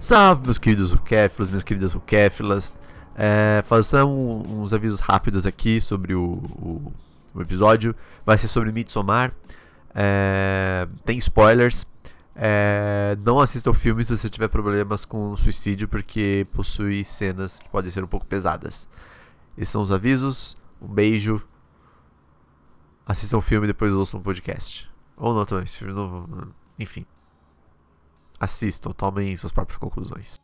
Salve, meus queridos Ukéfilos, minhas queridas Ukéfilas. É, fazer um, uns avisos rápidos aqui sobre o, o, o episódio. Vai ser sobre Midsommar. É, tem spoilers. É, não assista o filme se você tiver problemas com suicídio, porque possui cenas que podem ser um pouco pesadas. Esses são os avisos. Um beijo. Assistam o filme e depois ouçam o podcast. Ou não também, esse filme não. Enfim assistam, tomem suas próprias conclusões.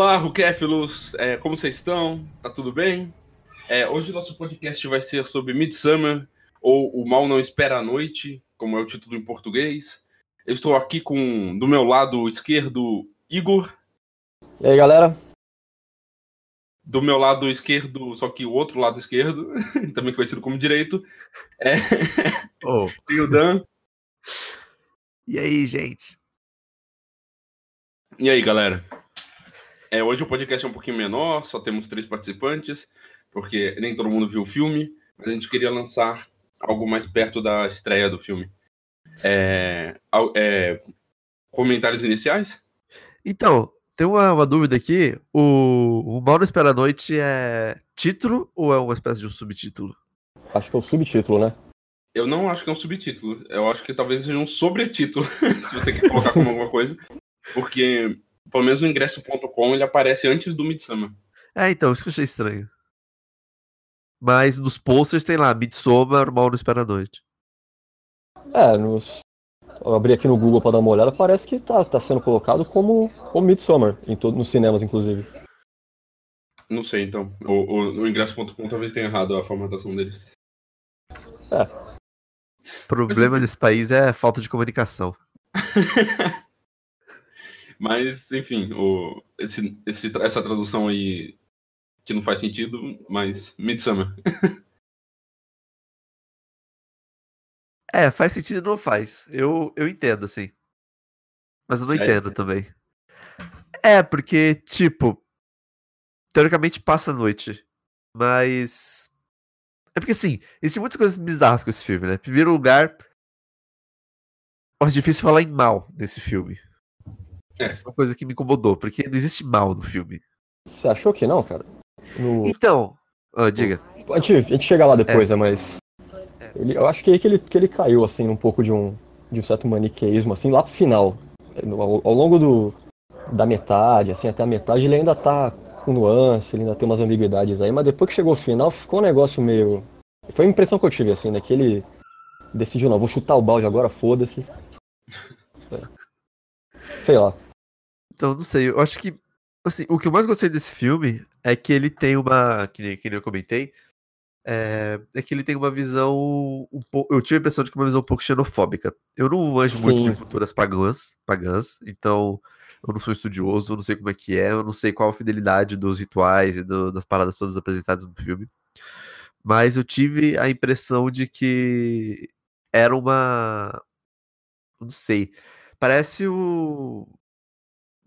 Olá, Rukéfilos, é, como vocês estão? Tá tudo bem? É, hoje o nosso podcast vai ser sobre Midsummer, ou O Mal Não Espera a Noite, como é o título em português. Eu estou aqui com, do meu lado esquerdo, Igor. E aí, galera? Do meu lado esquerdo, só que o outro lado esquerdo, também conhecido como direito, é oh. o Dan. E aí, gente? E aí, galera? É, hoje o podcast é um pouquinho menor, só temos três participantes, porque nem todo mundo viu o filme, mas a gente queria lançar algo mais perto da estreia do filme. É, é, comentários iniciais? Então, tem uma, uma dúvida aqui. O, o Mal não Espera a Noite é título ou é uma espécie de um subtítulo? Acho que é um subtítulo, né? Eu não acho que é um subtítulo. Eu acho que talvez seja um sobretítulo, se você quer colocar como alguma coisa. Porque, pelo menos no ingresso.com, ele aparece antes do Midsummer. É, então, isso que eu achei estranho. Mas nos posters tem lá, Midsommar, Mal no Espera a Noite. É, nos... eu abri aqui no Google pra dar uma olhada, parece que tá, tá sendo colocado como, Midsommar, em todo, nos cinemas, inclusive. Não sei, então. O, o, o ingresso.com talvez tenha errado a formatação deles. É. O problema Mas, nesse país é falta de comunicação. Mas, enfim, o, esse, esse, essa tradução aí que não faz sentido, mas Midsummer. é, faz sentido não faz. Eu, eu entendo, assim. Mas eu não Sério? entendo também. É, porque, tipo, teoricamente passa a noite. Mas. É porque, assim, existem muitas coisas bizarras com esse filme, né? Em primeiro lugar, é difícil falar em mal nesse filme. É. Essa é uma coisa que me incomodou, porque não existe mal no filme. Você achou que não, cara? No... Então, oh, diga. A gente, a gente chega lá depois, é. né, mas. Ele, eu acho que é que ele, que ele caiu, assim, um pouco de um, de um certo maniqueísmo, assim, lá pro final. Ao, ao longo do, da metade, assim, até a metade, ele ainda tá com nuance, ele ainda tem umas ambiguidades aí, mas depois que chegou o final, ficou um negócio meio. Foi a impressão que eu tive, assim, né? Que ele decidiu, não, vou chutar o balde agora, foda-se. É. Sei lá. Então, não sei, eu acho que assim, o que eu mais gostei desse filme é que ele tem uma. Que nem, que nem eu comentei. É, é, que ele tem uma visão um pouco. Eu tive a impressão de que é uma visão um pouco xenofóbica. Eu não manjo muito de culturas pagãs, pagãs, então eu não sou estudioso, eu não sei como é que é, eu não sei qual a fidelidade dos rituais e do, das paradas todas apresentadas no filme. Mas eu tive a impressão de que era uma. Não sei. Parece o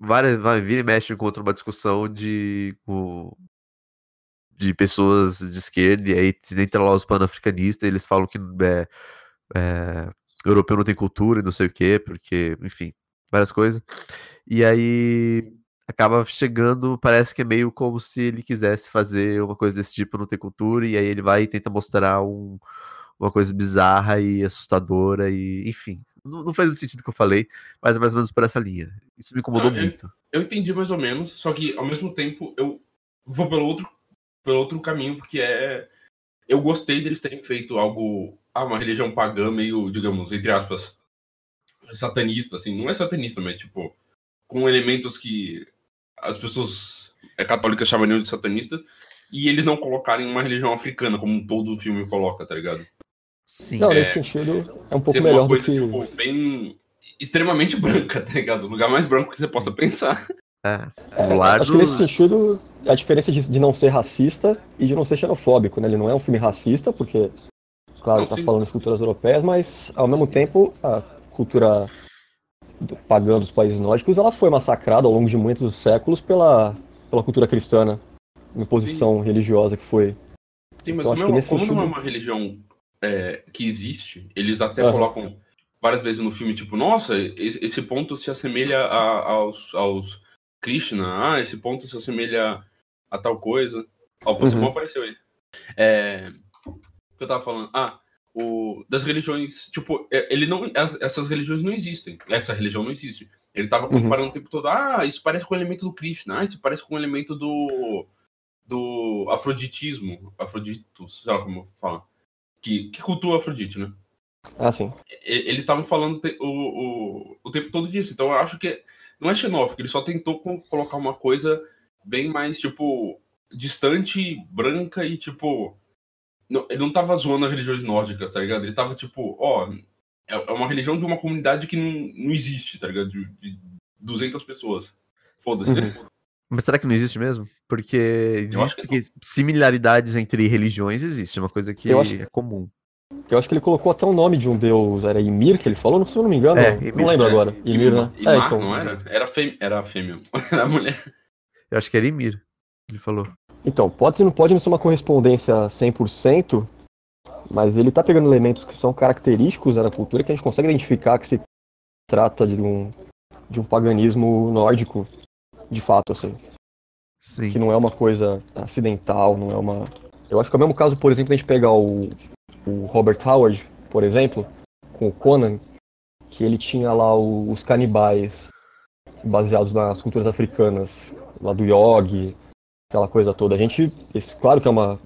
várias, vai vir e mexe contra uma discussão de, de pessoas de esquerda, e aí entra lá os panafricanistas, eles falam que é, é, europeu não tem cultura e não sei o quê, porque, enfim, várias coisas. E aí acaba chegando, parece que é meio como se ele quisesse fazer uma coisa desse tipo, não ter cultura, e aí ele vai e tenta mostrar um, uma coisa bizarra e assustadora, e enfim, não, não faz muito sentido o que eu falei, mas é mais ou menos por essa linha. Isso me incomodou muito. Eu, eu entendi mais ou menos, só que ao mesmo tempo eu vou pelo outro, pelo outro caminho, porque é. Eu gostei deles terem feito algo. Ah, uma religião pagã meio, digamos, entre aspas, satanista, assim. Não é satanista, mas tipo, com elementos que as pessoas é, católicas chamariam de satanista. e eles não colocarem uma religião africana, como todo o filme coloca, tá ligado? Sim. Não, nesse é, sentido, é um pouco melhor coisa, do que... Tipo, bem extremamente branca, tá ligado? O lugar mais branco que você possa pensar. É, é lado... Acho que nesse sentido, a diferença de, de, não ser racista e de não ser xenofóbico, né? Ele não é um filme racista, porque, claro, não, tá sim. falando de culturas europeias, mas, ao mesmo tempo, a cultura pagã dos países nórdicos, ela foi massacrada ao longo de muitos séculos pela, pela cultura cristã, né? Imposição sim. religiosa que foi. Sim, mas então, como, como sentido... não é uma religião é, que existe, eles até uhum. colocam várias vezes no filme, tipo, nossa, esse ponto se assemelha a, aos, aos Krishna, ah, esse ponto se assemelha a tal coisa. Ó, o Pokémon uhum. apareceu aí. É, o que eu tava falando? Ah, o, das religiões, tipo, é, ele não, essas religiões não existem. Essa religião não existe. Ele tava uhum. comparando uhum. o tempo todo, ah, isso parece com o elemento do Krishna, ah, isso parece com o elemento do do afroditismo, afroditos, sei lá como fala, que, que cultua Afrodite, né? Ah, sim. Eles estavam falando o, o, o tempo todo disso, então eu acho que não é xenófobo, ele só tentou colocar uma coisa bem mais, tipo, distante, branca e, tipo. Não, ele não tava zoando as religiões nórdicas, tá ligado? Ele tava, tipo, ó, é, é uma religião de uma comunidade que não, não existe, tá ligado? De, de 200 pessoas. Foda-se. Uhum. Mas será que não existe mesmo? Porque existe porque similaridades entre religiões existe, é uma coisa que acho... é comum. Eu acho que ele colocou até o nome de um deus, era Ymir que ele falou, se eu não me engano, é, não lembro é, agora. Ymir, né? Imar, é, então... não era? Era, fê... era fêmea, era mulher. Eu acho que era Ymir, ele falou. Então, pode, não pode não ser uma correspondência 100%, mas ele tá pegando elementos que são característicos da cultura que a gente consegue identificar que se trata de um, de um paganismo nórdico, de fato, assim. Sim. Que não é uma coisa acidental, não é uma... Eu acho que é o mesmo caso, por exemplo, a gente pegar o, o Robert Howard, por exemplo, com o Conan, que ele tinha lá o, os canibais baseados nas culturas africanas, lá do Yogi, aquela coisa toda. A gente, esse, claro que é uma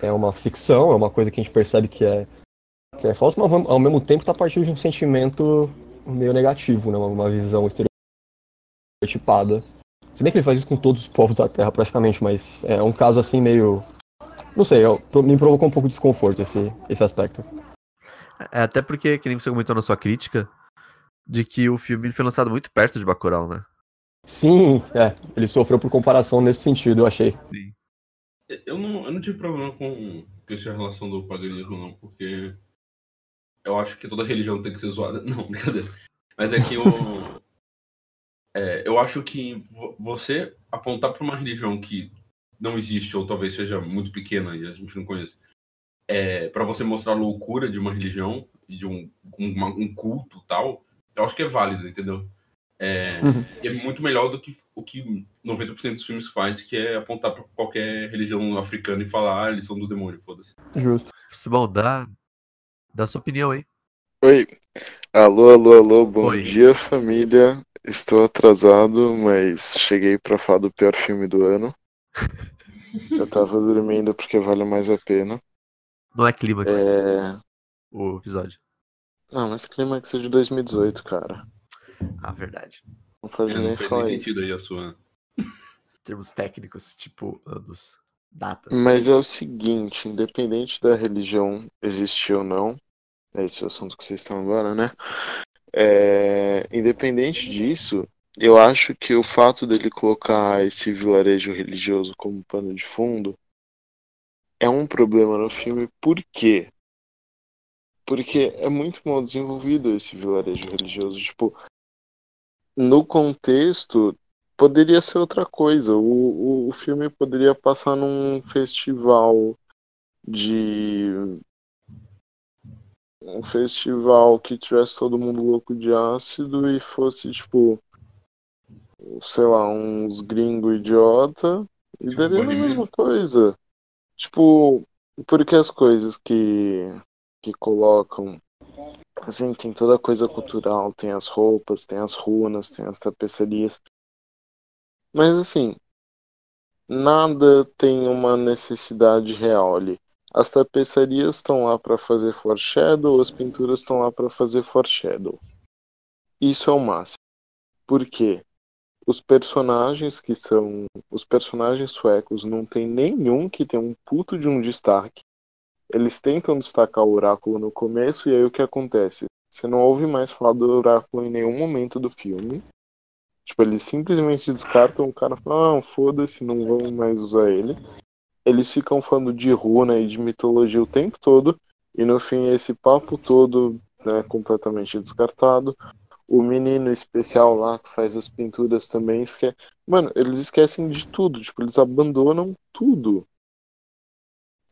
é uma ficção, é uma coisa que a gente percebe que é que é falsa, mas ao mesmo tempo está partindo de um sentimento meio negativo, né? uma visão estereotipada. Se bem que ele faz isso com todos os povos da Terra praticamente, mas é um caso assim meio não sei, eu, me provocou um pouco de desconforto esse, esse aspecto. É, até porque, que nem você comentou na sua crítica, de que o filme foi lançado muito perto de Bacurau, né? Sim, é. Ele sofreu por comparação nesse sentido, eu achei. Sim. Eu não, eu não tive problema com, com essa relação do paganismo, não, porque eu acho que toda religião tem que ser zoada. Não, brincadeira. Mas é que eu. É, eu acho que você apontar para uma religião que não existe, ou talvez seja muito pequena e a gente não conhece, é, para você mostrar a loucura de uma religião, de um, um, um culto tal, eu acho que é válido, entendeu? É, uhum. É muito melhor do que o que 90% dos filmes faz, que é apontar para qualquer religião africana e falar, ah, eles são do demônio, foda-se. Justo. Bom, dá, dá sua opinião aí. Oi. Alô, alô, alô, bom Oi. dia, família. Estou atrasado, mas cheguei para falar do pior filme do ano. Eu tava dormindo porque vale mais a pena. Não é clímax. É... O episódio. Não, mas clímax é de 2018, cara. Ah, verdade. Não faz é, nem falar sentido aí a sua. Termos técnicos, tipo anos, datas. Mas é o seguinte, independente da religião existir ou não, é esse o assunto que vocês estão agora, né? É... Independente disso, eu acho que o fato dele colocar esse vilarejo religioso como pano de fundo é um problema no filme, por quê? Porque é muito mal desenvolvido esse vilarejo religioso. Tipo, no contexto, poderia ser outra coisa. O, o, o filme poderia passar num festival de. Um festival que tivesse todo mundo louco de ácido e fosse, tipo, sei lá, uns gringo idiota e tipo, daria a mesma coisa. Tipo, porque as coisas que, que colocam. Assim, tem toda a coisa cultural, tem as roupas, tem as runas, tem as tapeçarias. Mas assim, nada tem uma necessidade real ali. As tapeçarias estão lá para fazer foreshadow, as pinturas estão lá para fazer foreshadow. Isso é o máximo. Por quê? os personagens que são. Os personagens suecos não tem nenhum que tem um puto de um destaque. Eles tentam destacar o oráculo no começo, e aí o que acontece? Você não ouve mais falar do oráculo em nenhum momento do filme. Tipo, eles simplesmente descartam o cara fala, ah, foda-se, não vamos mais usar ele. Eles ficam falando de runa e de mitologia o tempo todo, e no fim esse papo todo né, completamente descartado. O menino especial lá que faz as pinturas também esquece. Mano, eles esquecem de tudo, tipo, eles abandonam tudo.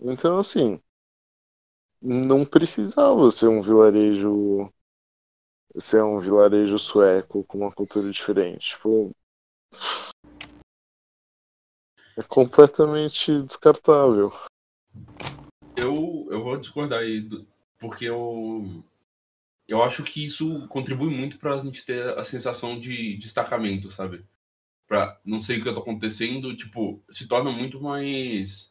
Então, assim, não precisava ser um vilarejo ser um vilarejo sueco com uma cultura diferente. Tipo, é completamente descartável. Eu, eu vou discordar aí, porque eu, eu acho que isso contribui muito para a gente ter a sensação de destacamento, sabe? Pra não sei o que está acontecendo, tipo, se torna muito mais.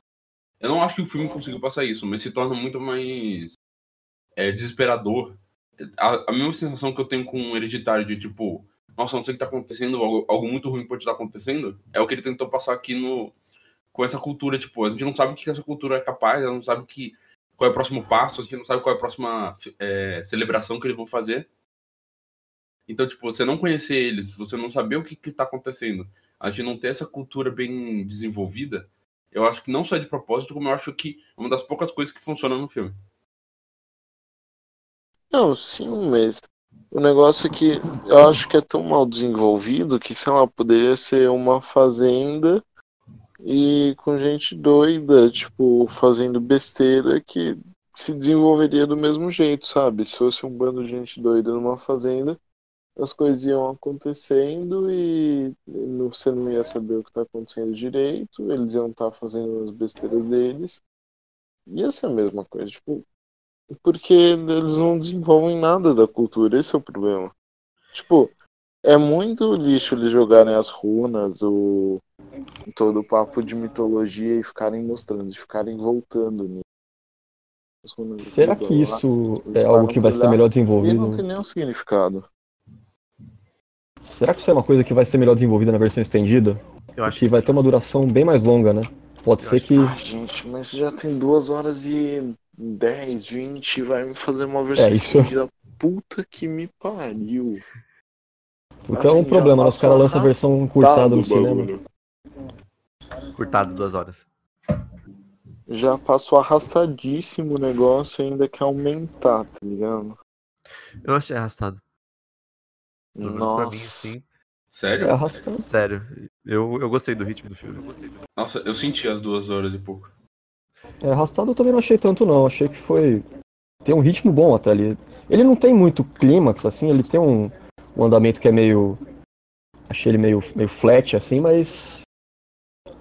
Eu não acho que o filme conseguiu passar isso, mas se torna muito mais é, desesperador a, a mesma sensação que eu tenho com o Hereditário de tipo, nossa, não sei o que tá acontecendo, algo, algo muito ruim pode estar acontecendo, é o que ele tentou passar aqui no com essa cultura, tipo, a gente não sabe o que essa cultura é capaz, ela não sabe que, qual é o próximo passo, a gente não sabe qual é a próxima é, celebração que eles vão fazer. Então, tipo, você não conhecer eles, você não saber o que, que tá acontecendo, a gente não ter essa cultura bem desenvolvida, eu acho que não só é de propósito, como eu acho que é uma das poucas coisas que funciona no filme. Não, sim, mas o negócio é que eu acho que é tão mal desenvolvido que, sei lá, poderia ser uma fazenda e com gente doida, tipo, fazendo besteira que se desenvolveria do mesmo jeito, sabe? Se fosse um bando de gente doida numa fazenda, as coisas iam acontecendo e você não ia saber o que está acontecendo direito, eles iam estar tá fazendo as besteiras deles. Ia ser a mesma coisa, tipo, porque eles não desenvolvem nada da cultura, esse é o problema. Tipo, é muito lixo eles jogarem as runas, o todo o papo de mitologia e ficarem mostrando, ficarem voltando nisso. Será que isso é algo que vai ser melhor desenvolvido? E não tem nenhum significado. Será que isso é uma coisa que vai ser melhor desenvolvida na versão estendida? Eu acho que, vai ter uma duração bem mais longa, né? Pode Eu ser que. Ah, gente, mas já tem duas horas e 10, 20, vai me fazer uma versão é, isso... Puta que me pariu. Porque assim, é um assim, problema, os caras lançam a versão curtada no cinema. Curtado duas horas. Já passou arrastadíssimo o negócio e ainda quer aumentar, tá ligado? Eu achei arrastado. Nossa. Pra mim, assim. Sério? É arrastado. Sério. Eu, eu gostei do ritmo do filme. Eu do... Nossa, eu senti as duas horas e pouco. É, arrastado eu também não achei tanto não, achei que foi. Tem um ritmo bom até ali. Ele não tem muito clímax, assim, ele tem um, um andamento que é meio. Achei ele meio, meio flat, assim, mas.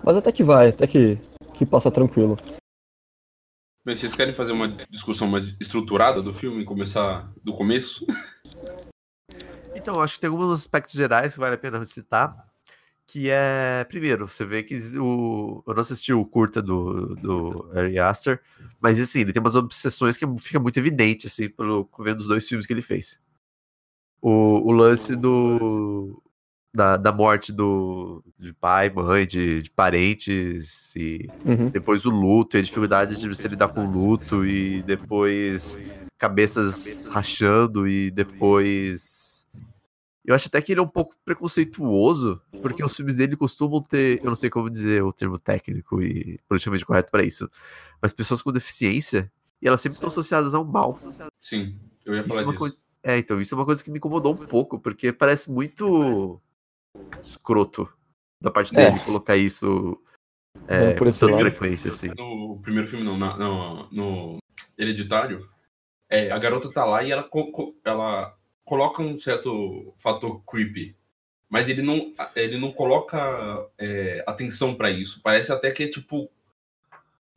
Mas até que vai, até que, que passa tranquilo. Mas vocês querem fazer uma discussão mais estruturada do filme, começar do começo? Então, acho que tem alguns aspectos gerais que vale a pena citar que é, primeiro, você vê que o, eu não assisti o curta do, do Ari Aster, mas assim, ele tem umas obsessões que fica muito evidente, assim, pelo, vendo os dois filmes que ele fez. O, o lance do, da, da morte do, de pai, mãe, de, de parentes, e uhum. depois o luto, e a dificuldade de você lidar com o luto, e depois cabeças rachando, e depois eu acho até que ele é um pouco preconceituoso, porque os filmes dele costumam ter, eu não sei como dizer o termo técnico e politicamente correto para isso, mas pessoas com deficiência, e elas sempre estão associadas ao mal. Sim, eu ia falar isso é, é, então, isso é uma coisa que me incomodou um pouco, porque parece muito escroto da parte dele é. colocar isso é, com tanta frequência, assim. No primeiro filme, não, no, no Hereditário, é, a garota tá lá e ela, ela coloca um certo fator creepy, mas ele não, ele não coloca é, atenção para isso. Parece até que é tipo.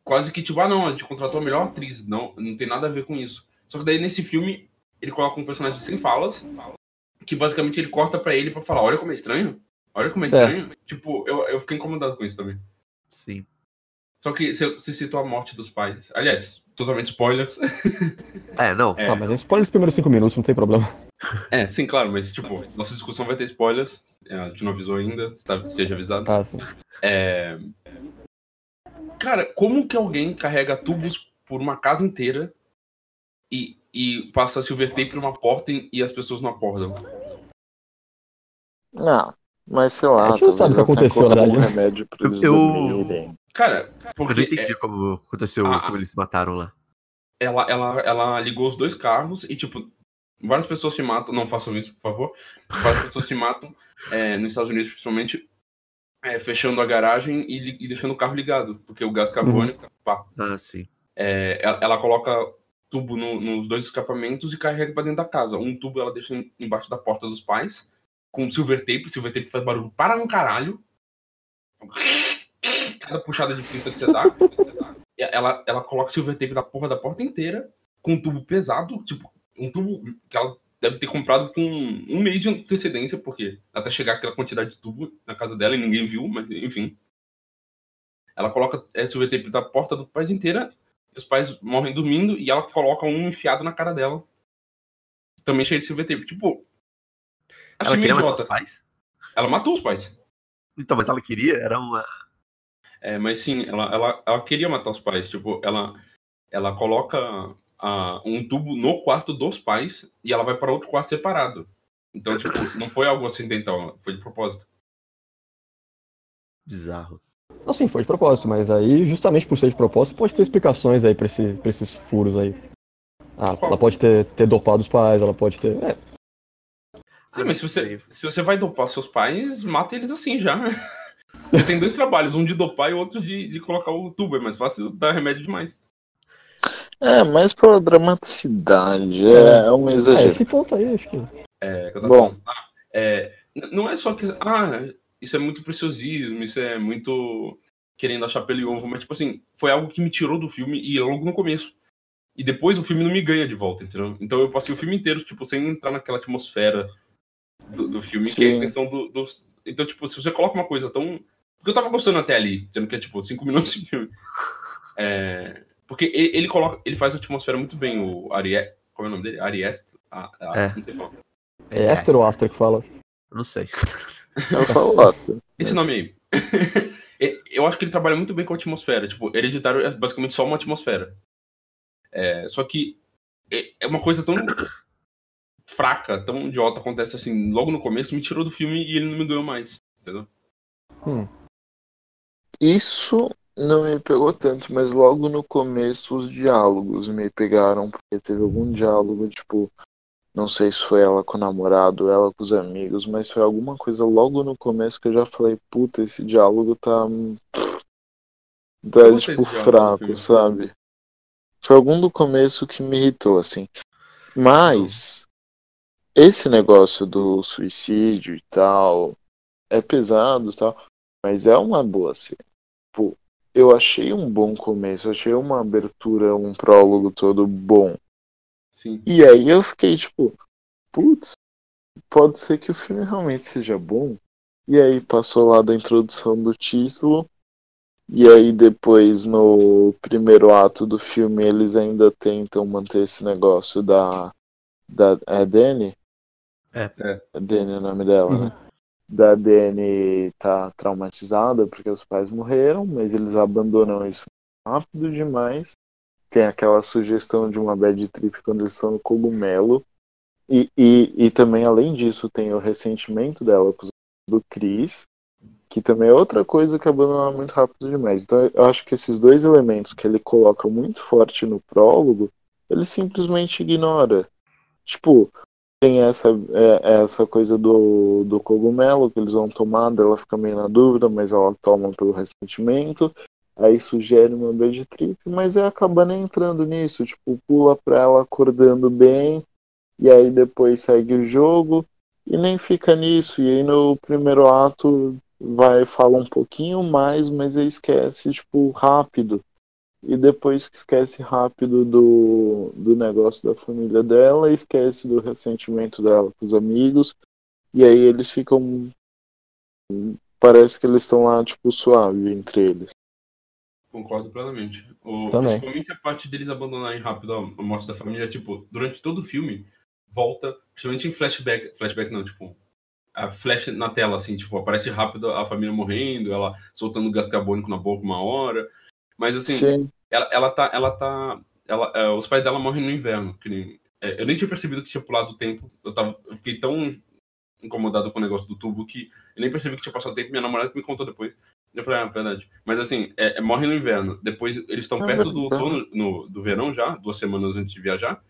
Quase que tipo, ah não, a gente contratou a melhor atriz. Não, não tem nada a ver com isso. Só que daí nesse filme ele coloca um personagem sem falas, que basicamente ele corta para ele para falar: olha como é estranho, olha como é, é. estranho. É. Tipo, eu, eu fiquei incomodado com isso também. Sim. Só que você citou a morte dos pais. Aliás, totalmente spoilers. É, não. É. Ah, mas é spoiler dos primeiros cinco minutos, não tem problema. É, sim, claro, mas tipo, nossa discussão vai ter spoilers. É, a gente não avisou ainda, tá, seja avisado. Ah, sim. É... Cara, como que alguém carrega tubos por uma casa inteira e, e passa silver tape numa porta e, e as pessoas não acordam? Não, mas sei lá, A gente não sabe o que talvez aconteceu, na um verdade, né? remédio pra eles Eu- dormirem. Cara, Eu não porque entendi como aconteceu, Ah, como eles se mataram lá. ela, ela, ela ligou os dois carros e, tipo, várias pessoas se matam. Não façam isso, por favor. Várias pessoas se matam, é, nos Estados Unidos principalmente, é, fechando a garagem e, e deixando o carro ligado, porque o gás carbônico, pá, Ah, sim. é, ela, ela coloca tubo no- nos dois escapamentos e carrega pra dentro da casa. Um tubo ela deixa em- embaixo da porta dos pais, com silver tape. Silver tape faz barulho para um caralho. Cada puxada de fita que você dá. ela, ela coloca silver tape na porra da porta inteira, com um tubo pesado, tipo, um tubo que ela deve ter comprado com um mês de antecedência, porque até chegar aquela quantidade de tubo na casa dela e ninguém viu, mas enfim. Ela coloca é, silver tape da porta do pais inteira, os pais morrem dormindo, e ela coloca um enfiado na cara dela. Também cheio de tape. Tipo. Ela achei queria matar os pais? Ela matou os pais. Então, mas ela queria? Era uma. É, mas sim, ela, ela, ela queria matar os pais. Tipo, ela, ela coloca um tubo no quarto dos pais e ela vai para outro quarto separado. Então, tipo, não foi algo acidental, foi de propósito. Bizarro. Não, sim, foi de propósito, mas aí, justamente por ser de propósito, pode ter explicações aí pra, esse, pra esses furos aí. Ah, Qual? ela pode ter, ter dopado os pais, ela pode ter. É, Sim, Ah, mas se você, se você vai dopar seus pais, mata eles assim já. Você tem dois trabalhos, um de dopar e outro de, de colocar o tubo. É mais fácil dar remédio demais. É, mais pela dramaticidade. É, é um é, exagero. esse ponto aí, acho que. É, que eu tava Bom. falando. Ah, é, não é só que. Ah, isso é muito preciosismo, isso é muito querendo achar pelo ovo, mas, tipo assim, foi algo que me tirou do filme e logo no começo. E depois o filme não me ganha de volta, entendeu? Então eu passei o filme inteiro, tipo, sem entrar naquela atmosfera do, do filme, que é Sim. a questão do, dos. Então, tipo, se você coloca uma coisa tão. Porque eu tava gostando até ali, sendo que é, tipo, cinco minutos de filme. É, Porque ele, ele coloca. Ele faz a atmosfera muito bem, o Arié. Como é o nome dele? Ariest? Ah, ah, É. Não sei falar. É Esther ou Astra que fala. Não sei. Eu falo, ó, Esse nome aí. Eu acho que ele trabalha muito bem com a atmosfera. Tipo, Hereditário é basicamente só uma atmosfera. É, só que é- é uma coisa tão fraca, tão idiota, acontece assim, logo no começo, me tirou do filme e ele não me ganhou mais. Entendeu? Hum. Isso não me pegou tanto, mas logo no começo os diálogos me pegaram, porque teve algum diálogo, tipo, não sei se foi ela com o namorado, ela com os amigos, mas foi alguma coisa logo no começo que eu já falei, puta, esse diálogo tá. Tá, tipo, diálogo fraco, filme. sabe? Foi algum do começo que me irritou, assim. Mas, esse negócio do suicídio e tal, é pesado e tal, mas é uma boa cena. Tipo, eu achei um bom começo, achei uma abertura, um prólogo todo bom. Sim. E aí eu fiquei tipo, putz, pode ser que o filme realmente seja bom. E aí passou lá da introdução do título. E aí depois no primeiro ato do filme eles ainda tentam manter esse negócio da. da é Dani? É. É. Dani é o nome dela, Uhum. né? Da Dani tá traumatizada porque os pais morreram, mas eles abandonam isso rápido demais. Tem aquela sugestão de uma bad trip quando eles estão no cogumelo. E, e, e também, além disso, tem o ressentimento dela do Chris, que também é outra coisa que abandona muito rápido demais. Então eu acho que esses dois elementos que ele coloca muito forte no prólogo, ele simplesmente ignora. Tipo, tem essa, é, essa coisa do, do cogumelo que eles vão tomar, ela fica meio na dúvida, mas ela toma pelo ressentimento. Aí sugere uma bad trip, mas aí acaba nem entrando nisso. Tipo, pula pra ela acordando bem, e aí depois segue o jogo, e nem fica nisso. E aí no primeiro ato vai fala um pouquinho mais, mas aí esquece, tipo, rápido. E depois que esquece rápido do, do negócio da família dela, esquece do ressentimento dela com os amigos. E aí eles ficam. Parece que eles estão lá, tipo, suave entre eles. Concordo plenamente. O, Também. Principalmente a parte deles abandonarem rápido a a morte da família. Tipo, durante todo o filme, volta, principalmente em flashback, flashback não, tipo, a flash na tela, assim, tipo, aparece rápido a família morrendo, ela soltando gás carbônico na boca uma hora. Mas assim, ela, ela tá. Ela tá. Ela, é, os pais dela morrem no inverno. Que nem, é, eu nem tinha percebido que tinha pulado o tempo. Eu, tava, eu fiquei tão incomodado com o negócio do tubo que eu nem percebi que tinha passado tempo. Minha namorada me contou depois. Eu falei, ah, verdade. Mas assim, é, é, morre no inverno. Depois eles estão ah, perto do outono, no, do verão já, duas semanas antes de viajar.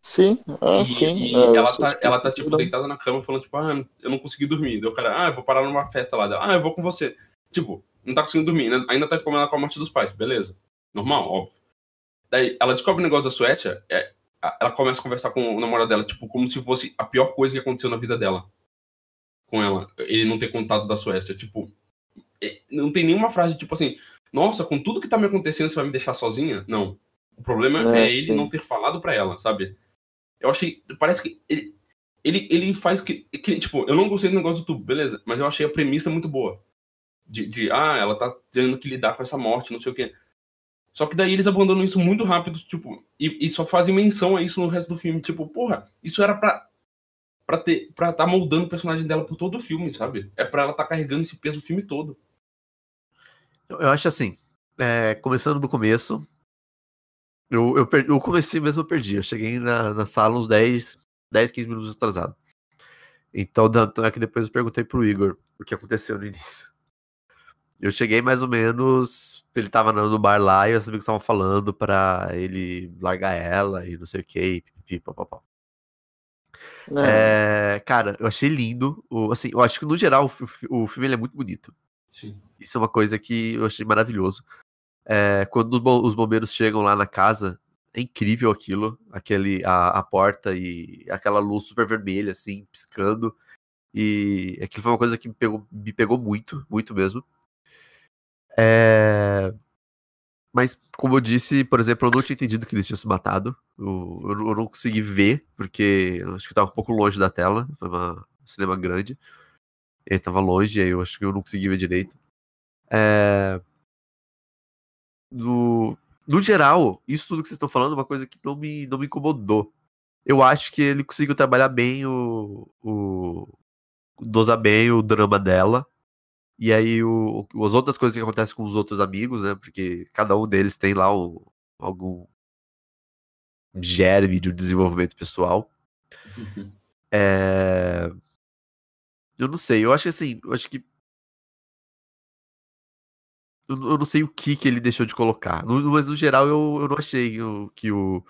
Sim, ah, e, sim. E é, ela, tá, ela tá, tipo, deitada na cama falando, tipo, ah, eu não consegui dormir. Daí o cara, ah, eu vou parar numa festa lá. Dela, ah, eu vou com você. Tipo, não tá conseguindo dormir, ainda, ainda tá incomodada com a morte dos pais, beleza. Normal, óbvio. Daí ela descobre o negócio da Suécia, é, ela começa a conversar com o namorado dela, tipo, como se fosse a pior coisa que aconteceu na vida dela. Com ela. Ele não ter contato da Suécia. Tipo, não tem nenhuma frase, tipo assim, nossa, com tudo que tá me acontecendo, você vai me deixar sozinha? Não. O problema é, é ele não ter falado para ela, sabe? Eu achei. Parece que. Ele, ele, ele faz que, que. Tipo, eu não gostei do negócio do tubo, beleza. Mas eu achei a premissa muito boa. De, de ah, ela tá tendo que lidar com essa morte, não sei o quê. Só que daí eles abandonam isso muito rápido, tipo, e, e só fazem menção a isso no resto do filme. Tipo, porra, isso era pra. Pra ter. Pra tá moldando o personagem dela por todo o filme, sabe? É pra ela tá carregando esse peso o filme todo. Eu acho assim. É, começando do começo, eu, eu, perdi, eu comecei mesmo, eu perdi. Eu cheguei na, na sala uns 10, 10, 15 minutos atrasado. Então, é que depois eu perguntei pro Igor o que aconteceu no início. Eu cheguei mais ou menos. Ele tava no bar lá e eu sabia que estavam falando pra ele largar ela e não sei o que, pipi, papapá. É. É, cara, eu achei lindo. O, assim, eu acho que no geral o, o filme é muito bonito. Sim. Isso é uma coisa que eu achei maravilhoso. É, quando os bombeiros chegam lá na casa, é incrível aquilo, aquele a, a, porta e aquela luz super vermelha assim, piscando. E aquilo foi uma coisa que me pegou, me pegou muito, muito mesmo. É... Mas, como eu disse, por exemplo, eu não tinha entendido que eles tinham se matado. Eu, eu, não consegui ver, porque eu acho que estava um pouco longe da tela. Foi um cinema grande. Ele estava longe, aí eu acho que eu não consegui ver direito. É no, no geral, isso tudo que vocês estão falando é uma coisa que não me, não me incomodou. Eu acho que ele conseguiu trabalhar bem o. o dosar bem o drama dela. E aí o, as outras coisas que acontecem com os outros amigos, né? Porque cada um deles tem lá o, algum germe de desenvolvimento pessoal. Uhum. É... Eu não sei, eu acho assim, eu acho que eu, eu, não sei o que que ele deixou de colocar. No, mas no geral eu, eu não achei o, que o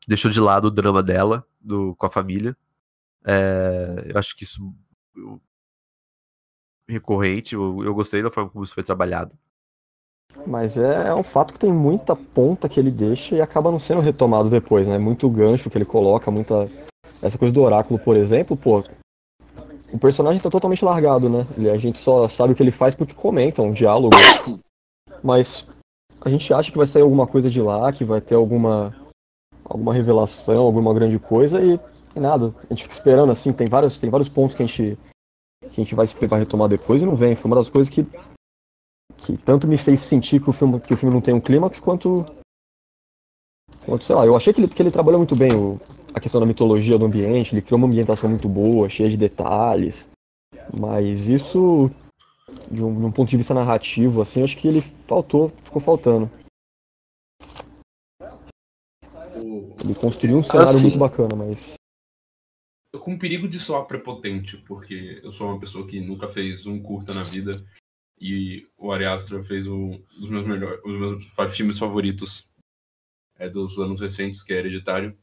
que deixou de lado o drama dela do, com a família. É, eu acho que isso eu, recorrente. Eu, eu gostei da forma como isso foi trabalhado. Mas é, é um fato que tem muita ponta que ele deixa e acaba não sendo retomado depois, né? Muito gancho que ele coloca, muita. Essa coisa do oráculo, por exemplo, pô. O personagem tá totalmente largado, né? A gente só sabe o que ele faz porque comentam um diálogo. Mas a gente acha que vai sair alguma coisa de lá, que vai ter alguma alguma revelação, alguma grande coisa e, e nada. A gente fica esperando assim, tem vários, tem vários pontos que a gente que a gente vai, vai retomar depois e não vem. Foi uma das coisas que que tanto me fez sentir que o filme que o filme não tem um clímax quanto quanto sei lá. Eu achei que ele que ele trabalhou muito bem o, a questão da mitologia do ambiente, ele criou uma ambientação muito boa, cheia de detalhes. Mas isso de um, de um, ponto de vista narrativo, assim, acho que ele faltou, ficou faltando. Ele construiu um cenário assim, muito bacana, mas. Eu com perigo de soar prepotente, porque eu sou uma pessoa que nunca fez um curta na vida. E o Ari Aster fez um dos meus melhores, os meus filmes favoritos é dos anos recentes, que é Hereditário.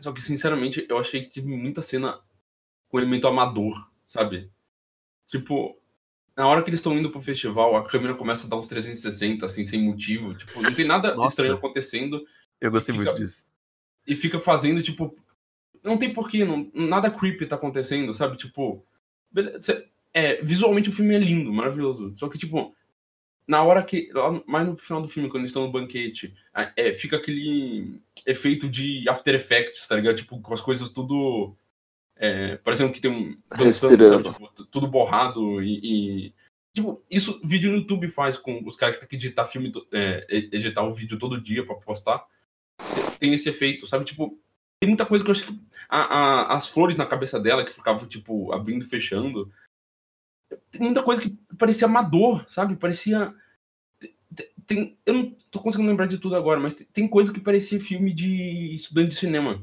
Só que, sinceramente, eu achei que teve muita cena com elemento amador, sabe? Tipo, na hora que eles estão indo pro festival, a câmera começa a dar uns 360, assim, sem motivo. Tipo, não tem nada Nossa. estranho acontecendo. Eu gostei fica, muito disso. E fica fazendo, tipo. Não tem porquê, não, nada creepy tá acontecendo, sabe? Tipo. É, visualmente o filme é lindo, maravilhoso. Só que, tipo, na hora que. Mais no final do filme, quando eles estão no banquete, é, fica aquele efeito de After Effects, tá ligado? Tipo, com as coisas tudo é, parecendo que tem um. Dançando, tipo, tudo borrado e, e, Tipo, isso vídeo no YouTube faz com os caras que tem que editar filme, é, editar o vídeo todo dia pra postar. Tem esse efeito, sabe? Tipo, tem muita coisa que eu acho que. A, a, as flores na cabeça dela, que ficavam, tipo, abrindo e fechando. Tem muita coisa que parecia amador, sabe? Parecia. Tem, eu não tô conseguindo lembrar de tudo agora, mas tem, coisa que parecia filme de estudante de cinema.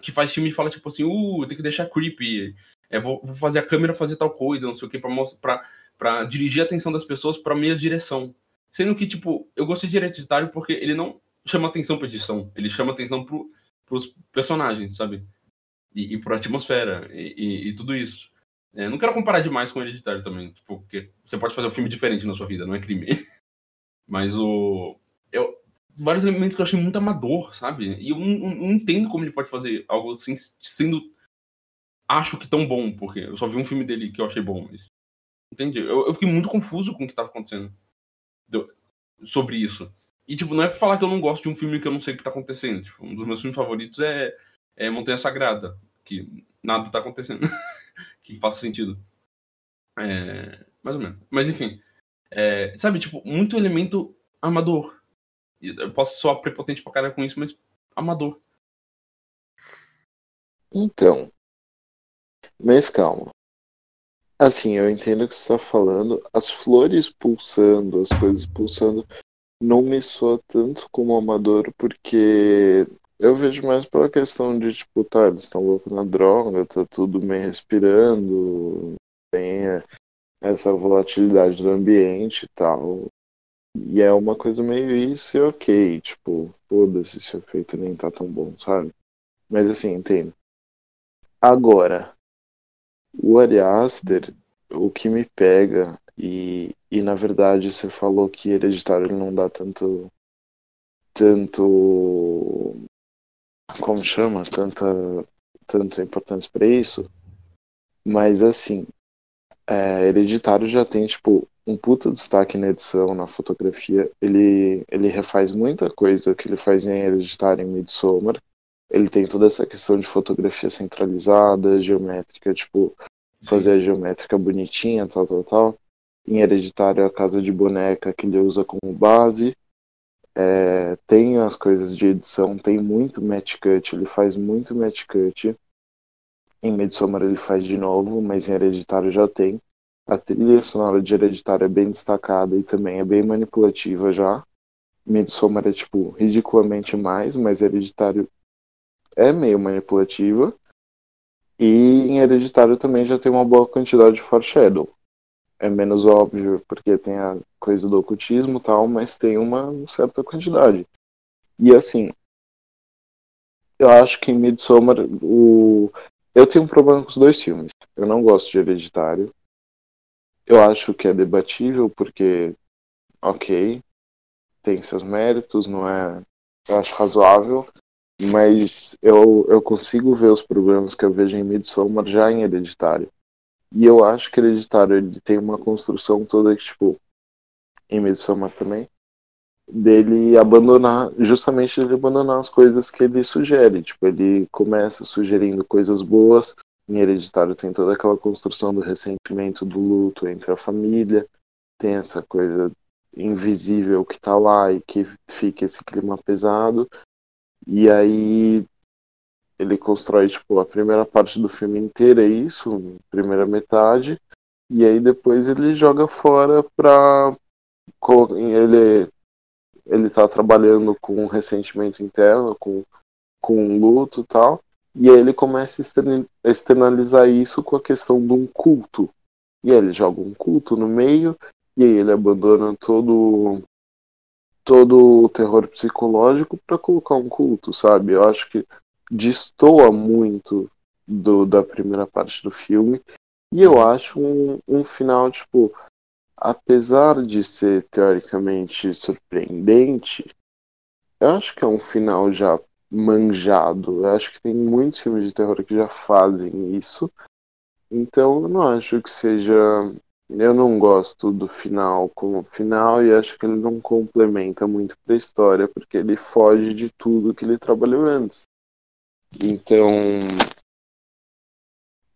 Que faz filme e fala, tipo assim, uh, tem que deixar creepy. É, vou, vou, fazer a câmera fazer tal coisa, não sei o que, pra, pra, pra dirigir a atenção das pessoas pra minha direção. Sendo que, tipo, eu gostei de Hereditário porque ele não chama atenção pra edição, ele chama atenção pro, pros personagens, sabe? E, e pra atmosfera, e, e, e tudo isso. É, não quero comparar demais com Hereditário também, tipo, porque você pode fazer um filme diferente na sua vida, não é crime. Mas o. Eu, vários elementos que eu achei muito amador, sabe? E eu não, não, entendo como ele pode fazer algo assim, sendo. Acho que tão bom, porque eu só vi um filme dele que eu achei bom, mas. Entende? Eu, eu fiquei muito confuso com o que tava acontecendo sobre isso. E, tipo, não é pra falar que eu não gosto de um filme que eu não sei o que tá acontecendo. Tipo, um dos meus filmes favoritos é, é Montanha Sagrada, que nada tá acontecendo. que faça sentido. É, mais ou menos. Mas, enfim. É, sabe, tipo, muito elemento amador. Eu posso soar prepotente pra caralho com isso, mas amador. Então. Mas calma. Assim, eu entendo o que você está falando. As flores pulsando, as coisas pulsando, não me soa tanto como amador, porque eu vejo mais pela questão de, tipo, tá, eles estão loucos na droga, tá tudo meio respirando, tem essa volatilidade do ambiente e tal. E é uma coisa meio isso e ok, tipo, foda-se se o efeito nem tá tão bom, sabe? Mas assim, entendo. Agora, o Ari Aster, o que me pega, e, e na verdade você falou que hereditário ele não dá tanto. tanto. como chama? Tanta, tanta importância para isso. Mas assim, é, hereditário já tem, tipo, um puta destaque na edição, na fotografia. Ele, ele refaz muita coisa que ele faz em Hereditário em Midsommar. Ele tem toda essa questão de fotografia centralizada, geométrica, tipo, fazer a geométrica bonitinha, tal, tal, tal. Em Hereditário, a casa de boneca que ele usa como base. É, tem as coisas de edição, tem muito match cut, ele faz muito match cut. Em Midsommar ele faz de novo, mas em Hereditário já tem. A trilha sonora de Hereditário é bem destacada e também é bem manipulativa já. Midsommar é, tipo, ridiculamente mais, mas Hereditário é meio manipulativa. E em Hereditário também já tem uma boa quantidade de foreshadow. É menos óbvio porque tem a coisa do ocultismo tal, mas tem uma certa quantidade. E assim, eu acho que em Midsommar o... eu tenho um problema com os dois filmes. Eu não gosto de Hereditário. Eu acho que é debatível porque, ok, tem seus méritos, não é? Eu acho razoável mas eu, eu consigo ver os problemas que eu vejo em Midsommar já em Hereditário. E eu acho que Hereditário ele tem uma construção toda que, tipo, em Midsommar também, dele abandonar, justamente ele abandonar as coisas que ele sugere. Tipo, ele começa sugerindo coisas boas, em Hereditário tem toda aquela construção do ressentimento, do luto entre a família, tem essa coisa invisível que tá lá e que fica esse clima pesado. E aí ele constrói tipo a primeira parte do filme inteira é isso, primeira metade, e aí depois ele joga fora pra ele ele tá trabalhando com um ressentimento interno, com com um luto tal, e aí ele começa a externalizar isso com a questão de um culto. E aí ele joga um culto no meio, e aí ele abandona todo todo o terror psicológico para colocar um culto, sabe? Eu acho que destoa muito do, da primeira parte do filme. E eu acho um, um final, tipo, apesar de ser teoricamente surpreendente, eu acho que é um final já manjado. Eu acho que tem muitos filmes de terror que já fazem isso. Então eu não acho que seja eu não gosto do final como final e acho que ele não complementa muito para a história, porque ele foge de tudo que ele trabalhou antes. Então,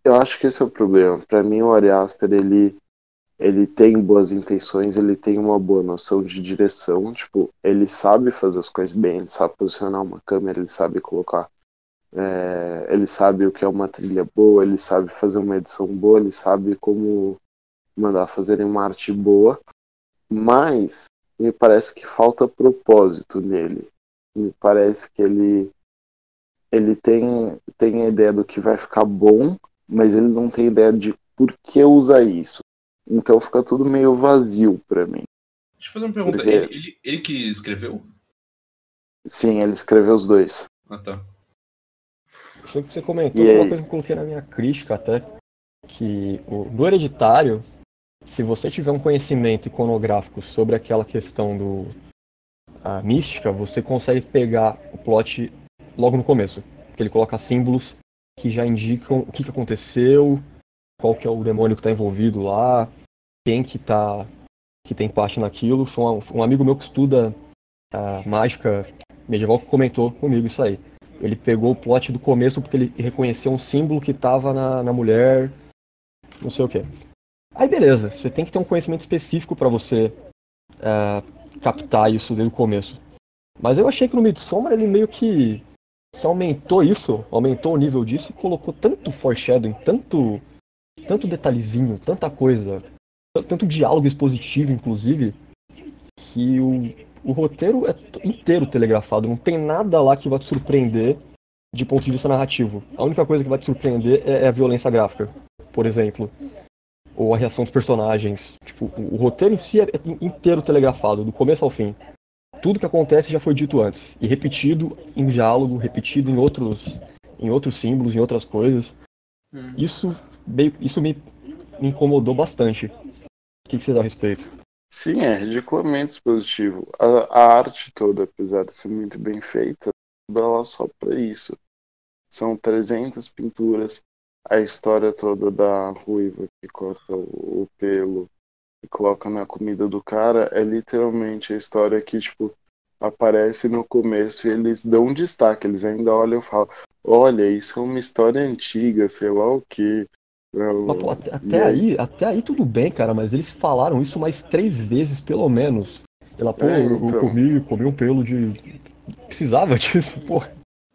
eu acho que esse é o problema. Para mim, o Ari Aster, ele, ele tem boas intenções, ele tem uma boa noção de direção. Tipo, ele sabe fazer as coisas bem, ele sabe posicionar uma câmera, ele sabe colocar É, ele sabe o que é uma trilha boa, ele sabe fazer uma edição boa, ele sabe como mandar fazerem uma arte boa, mas me parece que falta propósito nele. Me parece que ele ele tem, tem a ideia do que vai ficar bom, mas ele não tem ideia de por que usar isso. Então fica tudo meio vazio para mim. Deixa eu fazer uma pergunta. Porque... Ele, ele, ele, que escreveu? Sim, ele escreveu os dois. Ah, tá. Isso que você comentou, uma coisa que eu coloquei na minha crítica até, que o, do hereditário, se você tiver um conhecimento iconográfico sobre aquela questão do a mística, você consegue pegar o plot logo no começo. Porque ele coloca símbolos que já indicam o que, que aconteceu, qual que é o demônio que está envolvido lá, quem que tá que tem parte naquilo. Foi um, um amigo meu que estuda a mágica medieval que comentou comigo isso aí. Ele pegou o plot do começo porque ele reconheceu um símbolo que estava na, na mulher, não sei o que. Aí beleza, você tem que ter um conhecimento específico para você uh, captar isso desde o começo. Mas eu achei que no Midsommar ele meio que que aumentou isso, aumentou o nível disso e colocou tanto foreshadowing, tanto, tanto detalhezinho, tanta coisa, tanto diálogo expositivo, inclusive, que o, o roteiro é inteiro telegrafado. Não tem nada lá que vai te surpreender de ponto de vista narrativo. A única coisa que vai te surpreender é, é a violência gráfica, por exemplo. Ou a reação dos personagens. Tipo, o, o roteiro em si é inteiro telegrafado, do começo ao fim tudo que acontece já foi dito antes e repetido em diálogo, repetido em outros, em outros símbolos, em outras coisas. Hum. Isso, meio, isso me, me, incomodou bastante. O que, que você dá a respeito? Sim, é ridiculamente positivo. A, a, arte toda, apesar de ser muito bem feita, dá só para isso. São 300 pinturas, a história toda da ruiva que corta o, o pelo, e coloca na comida do cara é literalmente a história que, tipo, aparece no começo e eles dão um destaque, eles ainda olham e falam, olha, isso é uma história antiga, sei lá o que. Pô, até, até aí, até aí tudo bem, cara, mas eles falaram isso mais três vezes, pelo menos. Ela, pô, é, então... eu comi, comi um pelo de. Precisava disso, pô.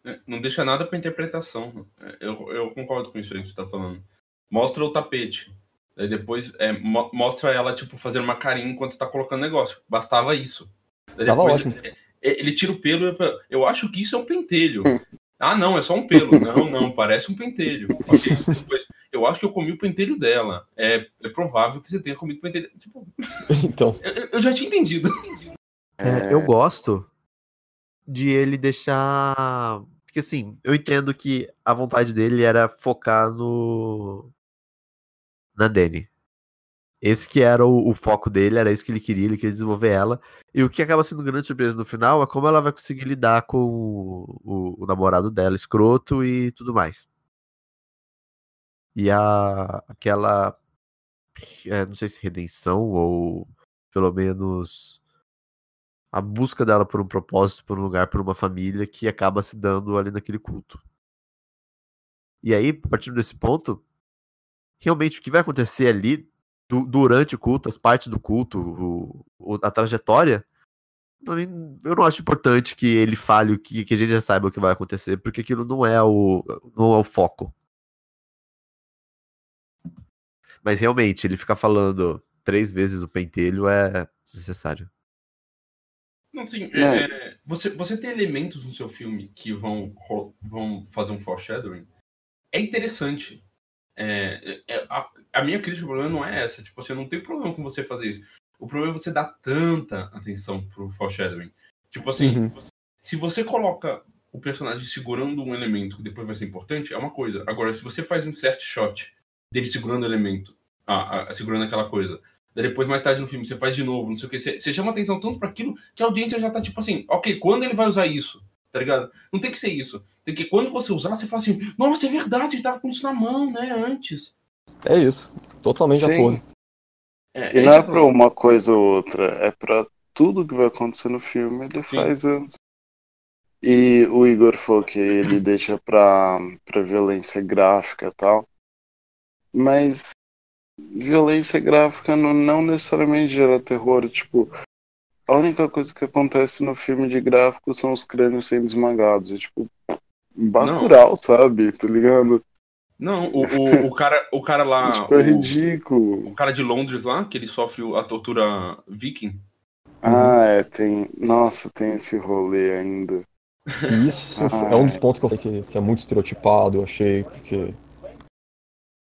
É, não deixa nada pra interpretação. É, eu, eu concordo com isso aí que você tá falando. Mostra o tapete. Aí depois é, mo mostra ela, tipo, fazendo uma carinha enquanto tá colocando negócio. Bastava isso. Aí Tava ótimo. Ele, ele, tira o pelo. Eu acho que isso é um pentelho. Ah, não, é só um pelo. Não, não, parece um pentelho. Depois, eu acho que eu comi o pentelho dela. É, é provável que você tenha comido o pentelho. Tipo, então. Eu, eu já tinha entendido. É, eu gosto de ele deixar. Porque assim, eu entendo que a vontade dele era focar no na Dani. Esse que era o, o, foco dele, era isso que ele queria, ele queria desenvolver ela. E o que acaba sendo grande surpresa no final é como ela vai conseguir lidar com o, o, o namorado dela, escroto e tudo mais. E a aquela. É, não sei se redenção ou pelo menos a busca dela por um propósito, por um lugar, por uma família que acaba se dando ali naquele culto. E aí, a partir desse ponto, realmente o que vai acontecer ali du durante o culto, as partes do culto, o, o, a trajetória, eu não acho importante que ele fale o que, que a gente já saiba o que vai acontecer, porque aquilo não é o, não é o foco. Mas realmente, ele ficar falando três vezes o pentelho é desnecessário. Não, sim, é, é, você, você tem elementos no seu filme que vão, vão fazer um foreshadowing. É interessante. É, é, a, a, minha crítica ao problema não é essa. Tipo, você não tem problema com você fazer isso. O problema é você dar tanta atenção pro foreshadowing. Tipo assim, uhum. se você coloca o personagem segurando um elemento que depois vai ser importante, é uma coisa. Agora, se você faz um certo shot dele segurando o elemento, ah, ah, segurando aquela coisa, depois mais tarde no filme você faz de novo, não sei o que, você, você chama atenção tanto para aquilo que a audiência já tá tipo assim, ok, quando ele vai usar isso? Tá ligado? Não tem que ser isso. Tem que quando você usar, você fala assim, nossa, é verdade, ele tava com isso na mão, né, antes. É isso. Totalmente Sim. de acordo. É, e não é pra uma coisa ou outra, é pra tudo que vai acontecer no filme, ele Sim. faz antes. E o Igor falou que ele deixa pra, pra violência gráfica e tal. Mas violência gráfica não, não necessariamente gera terror. Tipo, a única coisa que acontece no filme de gráfico são os crânios sendo esmagados. E, tipo, Bacurau, sabe? Tá ligado? Não, o, o, o, cara, o cara lá. Tipo, é o, ridículo. o cara de Londres lá, que ele sofre a tortura viking. Ah, é, tem. Nossa, tem esse rolê ainda. Isso Ah, é um é. dos pontos que eu falei que, que é muito estereotipado, eu achei, porque.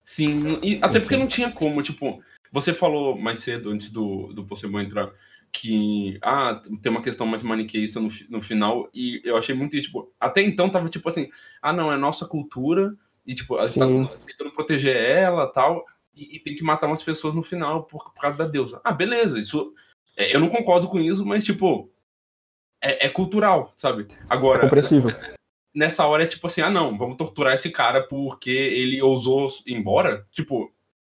Sim, e até porque não tinha como, tipo, você falou mais cedo, antes do, do Possebon entrar, que ah, tem uma questão mais maniqueísta no, no final, e eu achei muito isso, tipo, até então tava tipo assim, ah não, é nossa cultura, e tipo, a gente tá Sim. tentando proteger ela tal, e, e tem que matar umas pessoas no final por, por causa da deusa. Ah, beleza, isso. é, eu não concordo com isso, mas tipo. É, é cultural, sabe? É Agora, compreensível. nessa hora é tipo assim, ah não, vamos torturar esse cara porque ele ousou ir embora. Tipo.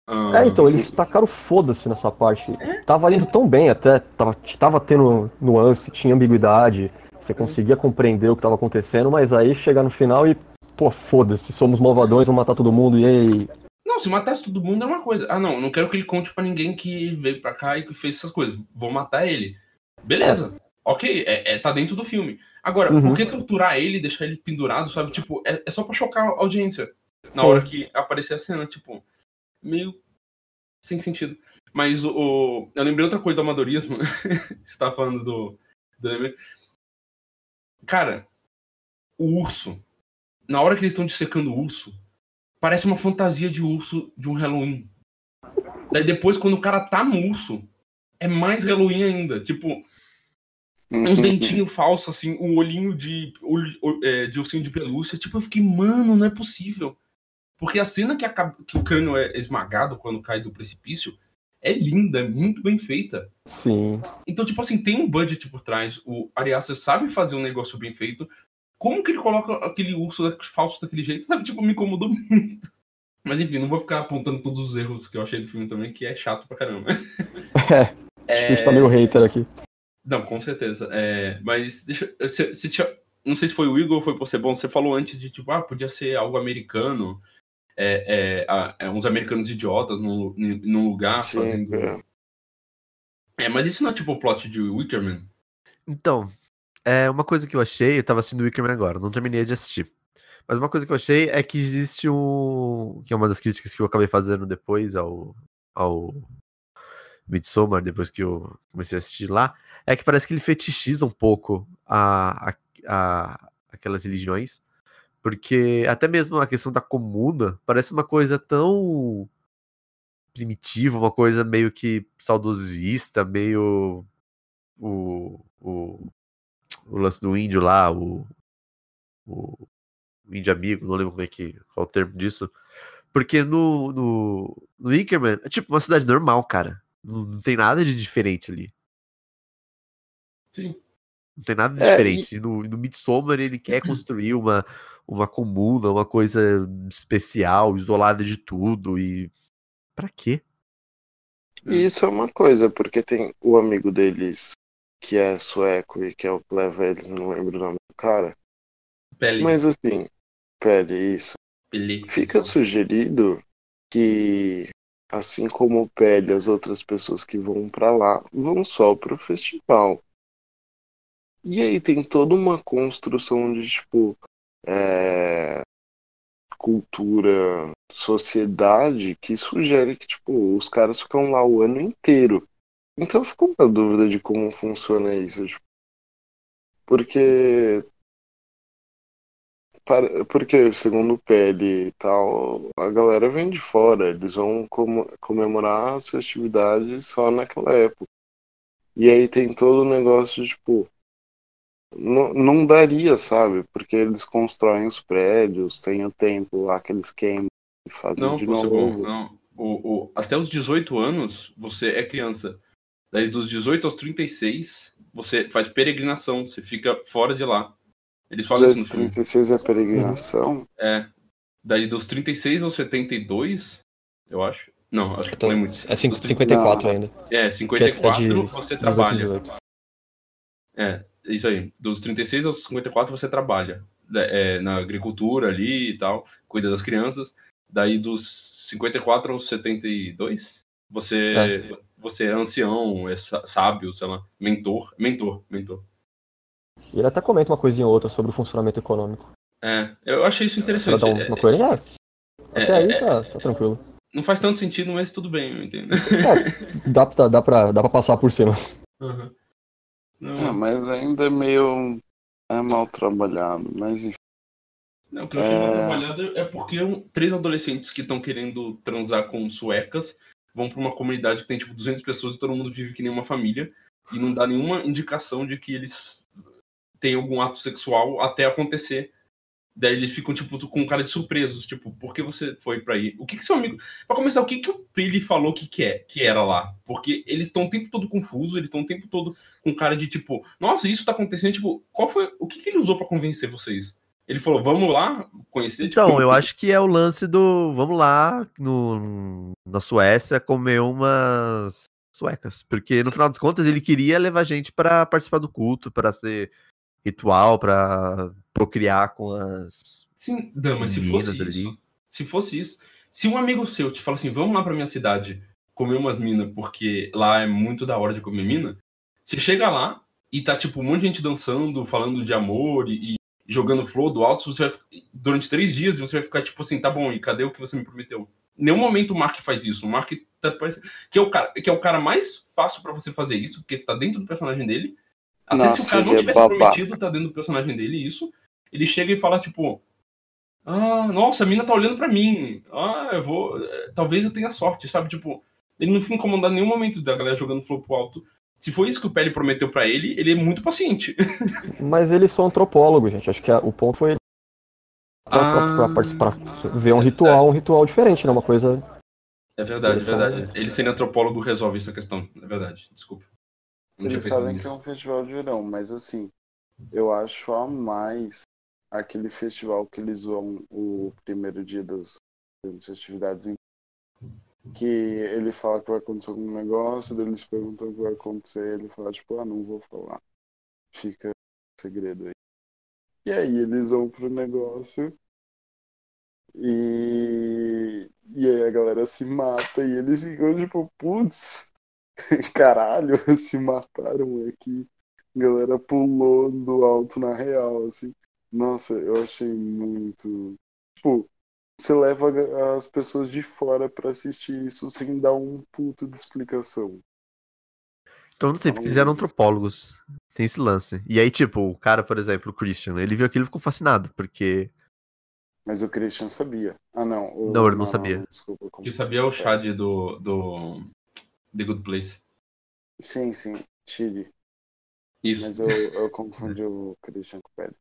Ah, É, então, eles tacaram foda-se nessa parte. Tava indo tão bem até, tava, tava tendo nuance, tinha ambiguidade, você conseguia compreender o que tava acontecendo, mas aí chegar no final e, pô, foda-se, somos malvadões, vamos matar todo mundo, e aí. Não, se matasse todo mundo é uma coisa. Ah, não, não quero que ele conte pra ninguém que veio pra cá e que fez essas coisas. Vou matar ele. Beleza. Ok, é, é- tá dentro do filme. Agora, Uhum. por que torturar ele deixar ele pendurado, sabe? Tipo, é, é só pra chocar a audiência. Na Sim. hora que aparecer a cena, tipo, meio sem sentido. Mas o, eu lembrei outra coisa do amadorismo. Você tava falando do, do. Cara, o urso. Na hora que eles estão dissecando o urso, parece uma fantasia de urso de um Halloween. Daí depois, quando o cara tá no urso, é mais Halloween ainda. Tipo, uns dentinhos falsos, assim, um olhinho de, é, de ursinho de pelúcia. Tipo, eu fiquei, mano, não é possível. Porque a cena que, acaba- que o crânio é esmagado quando cai do precipício é linda, é muito bem feita. Sim. Então, tipo assim, tem um budget por trás. O Ari Aster sabe fazer um negócio bem feito. Como que ele coloca aquele urso falso daquele jeito? Sabe, tipo, me incomodou muito. Mas enfim, não vou ficar apontando todos os erros que eu achei do filme também, que é chato pra caramba. É, a gente tá meio hater aqui. Não, com certeza. É, mas deixa, você, você tinha, não sei se foi o Igor ou foi por ser bom, você falou antes de tipo, ah, podia ser algo americano, é, é, é, uns americanos idiotas num, num lugar Sim, fazendo. é. É, mas isso não é tipo o plot de Wickerman? Então, é uma coisa que eu achei, eu tava assistindo o Wickerman agora, não terminei de assistir. Mas uma coisa que eu achei é que existe um. Que é uma das críticas que eu acabei fazendo depois ao. ao Midsommar, depois que eu comecei a assistir lá, é que parece que ele fetichiza um pouco a, a, a- aquelas religiões. Porque até mesmo a questão da comuna parece uma coisa tão primitiva, uma coisa meio que saudosista, meio o, o, o lance do índio lá, o, o, o índio amigo, não lembro como é que qual é o termo disso. Porque no, no, no Wickerman é tipo uma cidade normal, cara. Não, não tem nada de diferente ali. Sim. Não tem nada de É, diferente. E no, no Midsommar ele quer construir uma, uma comuna, uma coisa especial, isolada de tudo. E. Pra quê? E isso é uma coisa, porque tem o amigo deles que é sueco e que é o que leva eles, não lembro o nome do cara. Pele. Mas assim, pele, isso. Pele. Fica sugerido que, assim como o Pele, as outras pessoas que vão pra lá vão só pro festival. E aí tem toda uma construção de tipo é, cultura, sociedade que sugere que tipo os caras ficam lá o ano inteiro. Então ficou uma dúvida de como funciona isso, tipo, porque Porque, segundo o PL e tal, a galera vem de fora, eles vão comemorar as festividades só naquela época. E aí tem todo o negócio, de, tipo, não, não daria, sabe? Porque eles constroem os prédios, tem o tempo lá que eles queimam e fazem Não, de novo. bom. Não. O, o, até os 18 anos, você é criança. Daí dos 18 aos 36, você faz peregrinação, você fica fora de lá. Eles falam isso no filme. 36 é peregrinação? É. Daí dos 36 aos 72, eu acho. Não, acho que Então, não é muito. é cinco- Dos 54 Não. ainda. É, 54 de- você 18, trabalha. 18. É, isso aí. Dos 36 aos 54 você trabalha. É, na agricultura ali e tal, cuida das crianças. Daí dos 54 aos 72, você, você é ancião, é sá- sábio, sei lá, mentor. Mentor, mentor. E ele até comenta uma coisinha ou outra sobre o funcionamento econômico. É, eu achei isso Pra interessante. dar É, uma coisa. Ah, é, até aí é, tá, tá tranquilo. Não faz tanto sentido, mas tudo bem, eu entendo. É, dá, pra- dá, pra, dá pra passar por cima. Uhum. Não, Ah, mas ainda é meio. É mal trabalhado, mas enfim. Não, o que eu achei mal É. trabalhado é porque três adolescentes que estão querendo transar com suecas vão pra uma comunidade que tem tipo 200 pessoas e todo mundo vive que nem uma família e não dá nenhuma indicação de que eles têm algum ato sexual até acontecer. Daí eles ficam tipo com cara de surpresos, tipo, por que você foi pra aí? O que que seu amigo, Pra começar, o que que o Prilly falou que que é, que era lá? Porque eles estão o tempo todo confusos, eles estão o tempo todo com cara de tipo, nossa, isso tá acontecendo, tipo, qual foi, o que que ele usou pra convencer vocês? Ele falou, vamos lá conhecer. Então, tipo, eu acho que é o lance do. Vamos lá no, na Suécia comer umas suecas. Porque no final das contas ele queria levar gente pra participar do culto, pra ser ritual, pra procriar com as. Sim, Dan, mas se fosse ali. isso, se fosse isso, se um amigo seu te fala assim, vamos lá pra minha cidade comer umas minas, porque lá é muito da hora de comer mina, você chega lá e tá tipo um monte de gente dançando, falando de amor e, e jogando flor do alto, você vai, durante três dias você vai ficar tipo assim, tá bom, e cadê o que você me prometeu? Em nenhum momento o Mark faz isso. O Mark tá parecendo. Que é o cara, que é o cara mais fácil pra você fazer isso, porque tá dentro do personagem dele. Até se o Nossa, cara não é tivesse babaca. prometido, tá dentro do personagem dele, isso. Ele chega e fala, tipo. Ah, nossa, a mina tá olhando pra mim. Ah, eu vou. eh, Talvez eu tenha sorte, sabe? Tipo, ele não fica incomodado em nenhum momento da galera jogando flor pro alto. Se foi isso que o Pele prometeu pra ele, ele é muito paciente. Mas eles são antropólogos, gente. Acho que a- o ponto foi pra, Ah. pra, pra participar, ver um ritual, um ritual diferente, né? Uma coisa. É verdade, é são- verdade. Ele sendo antropólogo resolve essa questão. É verdade, desculpa. Não Eles sabem que é um festival de verão, mas assim, eu acho a mais aquele festival que eles vão o primeiro dia das, das festividades em que ele fala que vai acontecer algum negócio, daí eles perguntam o que vai acontecer, ele fala tipo, ah, não vou falar. Fica segredo aí. E aí eles vão pro negócio e, e aí a galera se mata e eles ficam tipo, putz, caralho, se mataram aqui. A galera pulou do alto na real, assim. Nossa, eu achei muito. Tipo, você leva as pessoas de fora pra assistir isso sem dar um puto de explicação. Então não sei, porque eles eram antropólogos. Tem esse lance. E aí, tipo, o cara, por exemplo, o Christian, ele viu aquilo e ficou fascinado, porque. Mas o Christian sabia. Ah, não. o- Não, ele não sabia. desculpa. como- Que sabia o Chad do, do The Good Place. Sim, sim. Chile. Isso. Mas eu, eu confundi o Christian com o Pedro.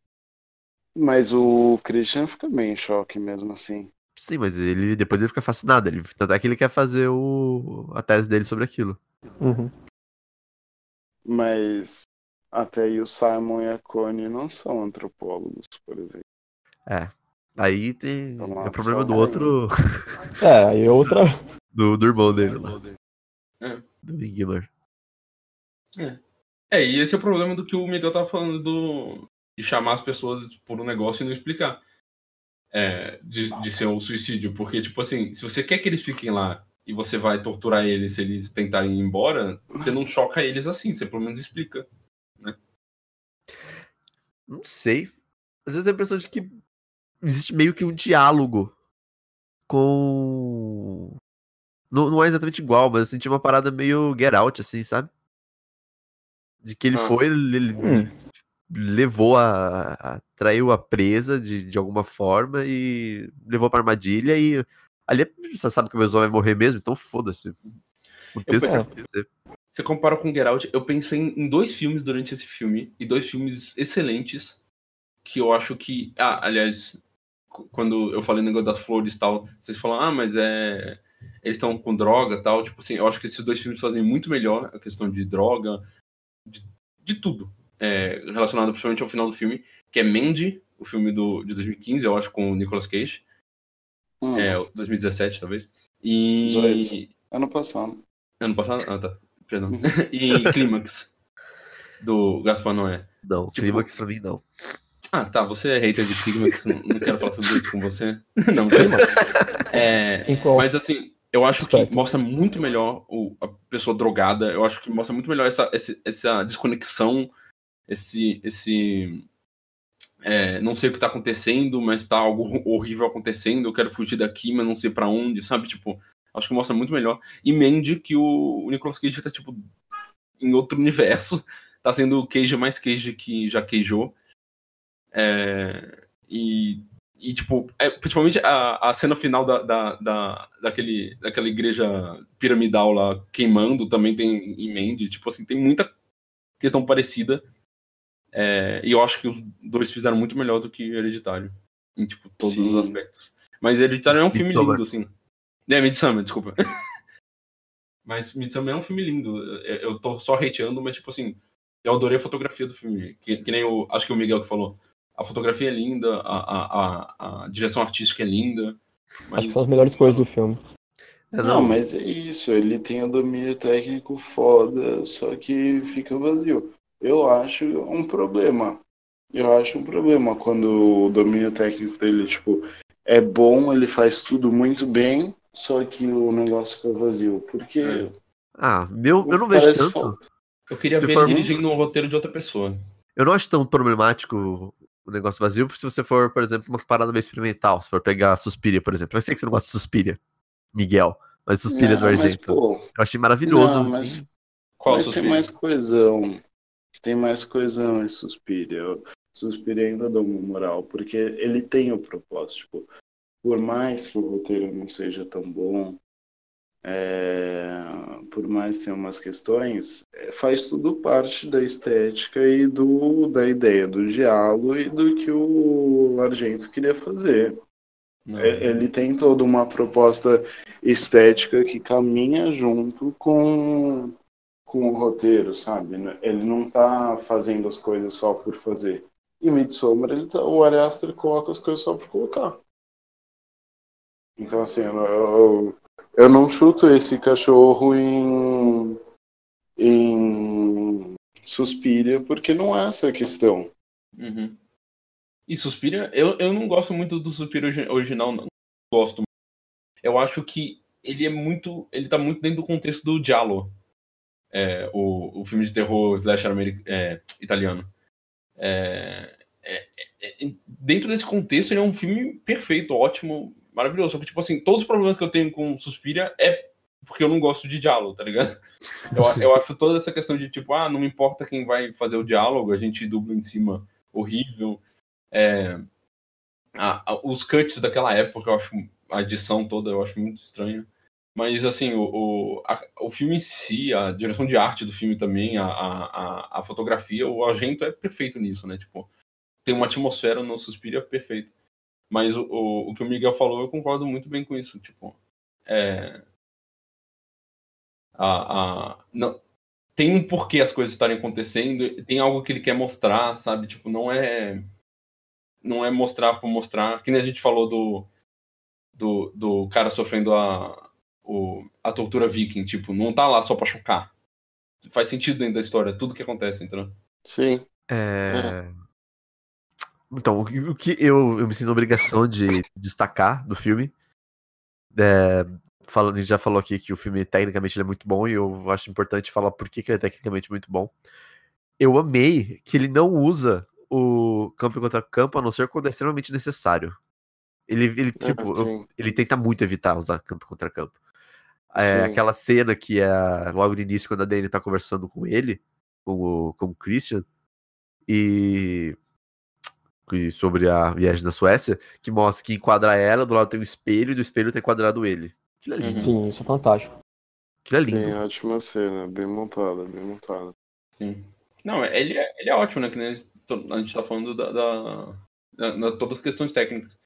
Mas o Christian fica bem em choque mesmo assim. Sim, mas ele depois ele fica fascinado. Ele, tanto é que ele quer fazer o, a tese dele sobre aquilo. Uhum. Mas até aí o Simon e a Connie não são antropólogos, por exemplo. É. Aí tem. Então, É o problema do outro. É, aí outra. Do, do irmão dele lá. É. Do Ingmar. É, e esse é o problema do que o Miguel tava falando do, de chamar as pessoas por um negócio e não explicar. É, de, de ser um suicídio. Porque, tipo assim, se você quer que eles fiquem lá e você vai torturar eles se eles tentarem ir embora, você não choca eles assim, você pelo menos explica. Não sei. Às vezes tenho a impressão de que existe meio que um diálogo com. Não, não é exatamente igual, mas eu senti uma parada meio get out, assim, sabe? De que ele Ah. foi, ele, ele Hum. levou a, a. traiu a presa de, de alguma forma e levou pra armadilha e. Ali você sabe que o meu vai morrer mesmo, então foda-se. O texto. Você compara com Get Out, eu pensei em, em dois filmes durante esse filme, e dois filmes excelentes, que eu acho que. Ah, aliás, qu- quando eu falei no negócio das flores e tal, vocês falam, ah, mas é. Eles estão com droga e tal. Tipo assim, eu acho que esses dois filmes fazem muito melhor a questão de droga, de, de tudo. é, relacionado principalmente ao final do filme, que é Mandy, o filme do, de 2015, eu acho, com o Nicolas Cage. Hum, É, 2017, talvez. E. 18. Ano passado. Ano passado? Ah, tá. Perdão. e Clímax, do Gaspar Noé. Não, Tipo- clímax pra mim não. Ah, tá. Você é hater de Clímax, não não quero falar sobre isso com você. não, Clímax. É, mas assim, eu acho que mostra muito melhor o, a pessoa drogada. Eu acho que mostra muito melhor essa, esse- essa desconexão, esse. esse é, não sei o que tá acontecendo, mas tá algo horrível acontecendo, eu quero fugir daqui, mas não sei para onde, sabe? Tipo, acho que mostra muito melhor. E Mandy, que o, o Nicolas Cage tá, tipo, em outro universo, tá sendo o Cage mais Cage que já queijou. É, e, e, tipo, é, principalmente a, a cena final da, da, da, daquele, daquela igreja piramidal lá queimando também tem em Mandy. Tipo assim, tem muita questão parecida. É, e eu acho que os dois fizeram muito melhor do que Hereditário. Em, tipo, todos Sim. os aspectos. Mas Hereditário é um filme lindo, assim. É, Midsummer, desculpa. mas Midsummer é um filme lindo. Eu tô só hateando, mas, tipo assim, eu adorei a fotografia do filme. Que, que nem o. Acho que o Miguel que falou. A fotografia é linda, a, a, a, a direção artística é linda. Mas... Acho que são as melhores coisas do filme. É, não, mas é isso, ele tem o domínio técnico foda, só que fica vazio. Eu acho um problema. Eu acho um problema quando o domínio técnico dele, tipo, é bom, ele faz tudo muito bem, só que o negócio fica vazio. Porque. É. Ah, meu, eu não vejo tanto. Falta. Eu queria se ver ele dirigindo um roteiro de outra pessoa. Eu não acho tão problemático o negócio vazio, se você for, por exemplo, uma parada meio experimental. Se for pegar Suspiria, por exemplo. Eu sei que você não gosta de Suspiria, Miguel, mas Suspiria não, do Argento. Mas, pô, eu achei maravilhoso. Não, mas, assim. Qual mas tem mais coesão. Tem mais coesão em Suspiria. Suspiria ainda dá uma moral, porque ele tem o propósito. Tipo, por mais que o roteiro não seja tão bom, é, por mais que tenha umas questões, é, faz tudo parte da estética e do, da ideia do diálogo e do que o Argento queria fazer. É, ele tem toda uma proposta estética que caminha junto com, com o roteiro, sabe? Ele não está fazendo as coisas só por fazer. E Midsommar, ele tá, o Ari Aster coloca as coisas só por colocar. Então, assim, eu, eu eu não chuto esse cachorro em, em Suspiria, porque não é essa a questão. Uhum. E Suspiria, eu, eu não gosto muito do Suspiria original, não gosto. Eu acho que ele é muito. Ele tá muito dentro do contexto do Giallo. É, o, o filme de terror slasher é, italiano. É, é, é, é, dentro desse contexto, ele é um filme perfeito, ótimo, maravilhoso. Só que, tipo assim, todos os problemas que eu tenho com Suspiria é porque eu não gosto de diálogo, tá ligado? Eu, eu acho toda essa questão de, tipo, ah, não me importa quem vai fazer o diálogo, a gente dubla em cima horrível. É, a, a, os cuts daquela época, eu acho a edição toda, eu acho muito estranha. Mas, assim, o, o, a, o filme em si, a direção de arte do filme também, a, a, a fotografia, o Argento é perfeito nisso, né? Tipo, tem uma atmosfera no Suspiria perfeita. Mas o, o, o, que o Miguel falou, eu concordo muito bem com isso. Tipo, é, a, a, não, tem um porquê as coisas estarem acontecendo, tem algo que ele quer mostrar, sabe? Tipo, não é não é mostrar por mostrar, que nem a gente falou do do, do cara sofrendo a, o, a tortura viking, tipo, não tá lá só pra chocar. Faz sentido dentro da história, tudo que acontece, entendeu? Sim. É... é. Então, o que eu, eu me sinto obrigação de destacar do filme. É, falando, a gente já falou aqui que o filme tecnicamente é muito bom e eu acho importante falar por que, que ele é tecnicamente muito bom. Eu amei que ele não usa o campo contra campo, a não ser quando é extremamente necessário. Ele, ele ah, tipo, eu, ele tenta muito evitar usar campo contra campo. É, aquela cena que é logo no início, quando a Dani tá conversando com ele, com o, com o Christian, e sobre a viagem na Suécia, que mostra que enquadra ela, do lado tem um espelho e do espelho tem enquadrado ele. Aquilo é lindo. Sim, isso é fantástico. Aquilo é lindo. Sim, ótima cena, bem montada, bem montada. Sim. Não, ele é, ele é ótimo, né? Que a gente tá falando da, da, da, da todas as questões técnicas.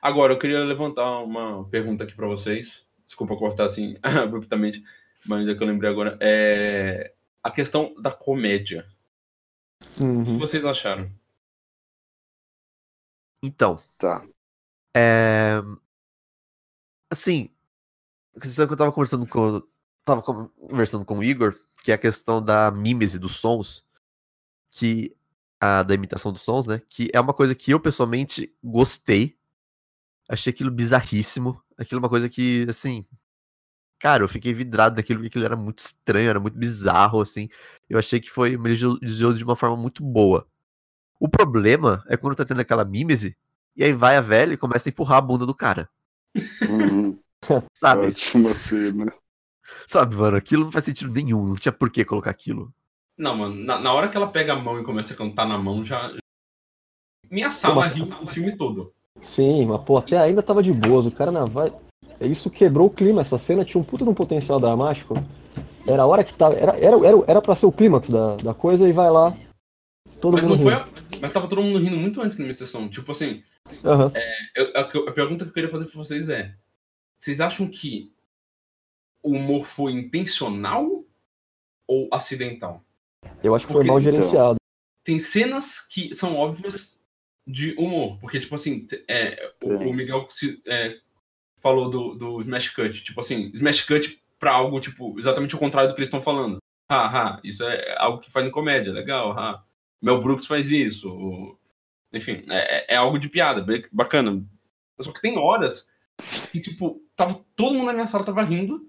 Agora, eu queria levantar uma pergunta aqui para vocês. Desculpa cortar assim abruptamente, mas é que eu lembrei agora. É a questão da comédia. Uhum. O que vocês acharam? Então. Tá. É... Assim, que eu tava conversando com. Tava conversando com o Igor, que é a questão da mímese dos sons, que. A, da imitação dos sons, né? Que é uma coisa que eu pessoalmente gostei. Achei aquilo bizarríssimo. Aquilo é uma coisa que, assim. Cara, eu fiquei vidrado naquilo, porque aquilo era muito estranho, era muito bizarro, assim. Eu achei que foi. Ele de uma forma muito boa. O problema é quando tá tendo aquela mímese, e aí vai a velha e começa a empurrar a bunda do cara. Uhum. Sabe? Ótima cena. Sabe, mano, aquilo não faz sentido nenhum, não tinha por que colocar aquilo. Não, mano, na, na hora que ela pega a mão e começa a cantar na mão, já. Minha sala riu o filme todo. Sim, mas pô, até ainda tava de boas. O cara na vai. Isso quebrou o clima. Essa cena tinha um puta de um potencial dramático. Era a hora que tava. Era, era, era, era pra ser o clímax da, da coisa e vai lá. Todo Mas mundo não foi. rindo. a- Mas tava todo mundo rindo muito antes na minha sessão. Tipo assim, Aham. eu- a, a pergunta que eu queria fazer pra vocês é: vocês acham que o humor foi intencional ou acidental? Eu acho que foi Porque, mal então, gerenciado. Tem cenas que são óbvias de humor. Porque, tipo assim, é, o, o Miguel se- é, falou do, do Smash Cut. Tipo assim, Smash Cut pra algo, tipo, exatamente o contrário do que eles estão falando. Ha, ha, isso é algo que faz em comédia, legal, ha. Mel Brooks faz isso. Enfim, é, é algo de piada, bacana. Só que tem horas que, tipo, tava, todo mundo na minha sala tava rindo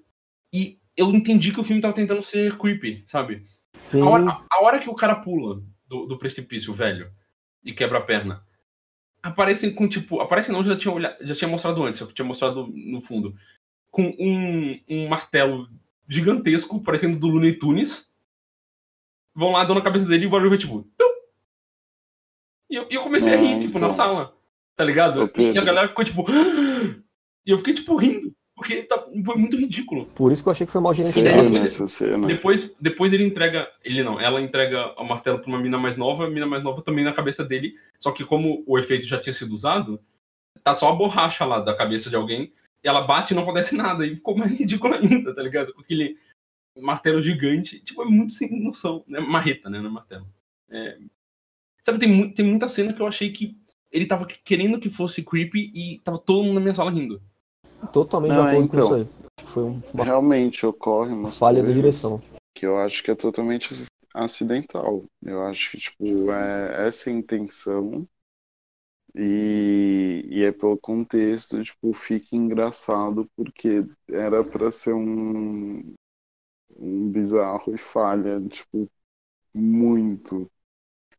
e eu entendi que o filme tava tentando ser creepy, sabe? Sim. A hora, a- a hora que o cara pula do, do precipício, velho, e quebra a perna, aparecem com, tipo. Aparecem não, já tinha, olhado, já tinha mostrado antes, eu tinha mostrado no fundo. Com um, um martelo gigantesco, parecendo do Looney Tunes. Vão lá, dão na cabeça dele e o barulho vai tipo. E eu, e eu comecei a rir, tipo, então. na sala. Tá ligado? E a galera ficou tipo. E eu fiquei, tipo, rindo. Porque tá- foi muito ridículo. Por isso que eu achei que foi mal gerenciado. depois- cena. Depois, depois ele entrega. Ele não, ela entrega o martelo pra uma mina mais nova, a mina mais nova também na cabeça dele. Só que como o efeito já tinha sido usado, tá só a borracha lá da cabeça de alguém. E ela bate e não acontece nada. E ficou mais ridículo ainda, tá ligado? Com aquele martelo gigante. Tipo, é muito sem noção. Né? Marreta, né? Não é martelo. É... Sabe, tem, mu- tem muita cena que eu achei que ele tava querendo que fosse creepy e tava todo mundo na minha sala rindo. Totalmente Não, de acordo então. com isso aí. Foi um- Realmente ocorre uma falha da direção. que eu acho que é totalmente acidental. Eu acho que, tipo, é essa a intenção e, e é pelo contexto, tipo, fica engraçado porque era pra ser um, um bizarro e falha, tipo, muito.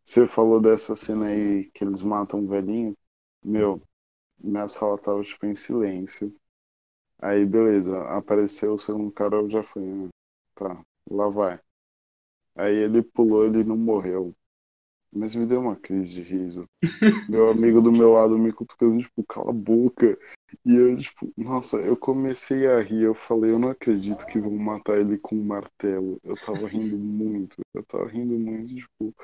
Você falou dessa cena aí que eles matam o velhinho? Meu, minha sala tava, tipo, em silêncio. Aí, beleza, apareceu o segundo cara, eu já fui, né? Tá, lá vai. Aí ele pulou, ele não morreu. Mas me deu uma crise de riso. Meu amigo do meu lado me cutucando, tipo, cala a boca. E eu, tipo, nossa, eu comecei a rir. Eu falei, eu não acredito que vão matar ele com um martelo. Eu tava rindo muito. Eu tava rindo muito, tipo,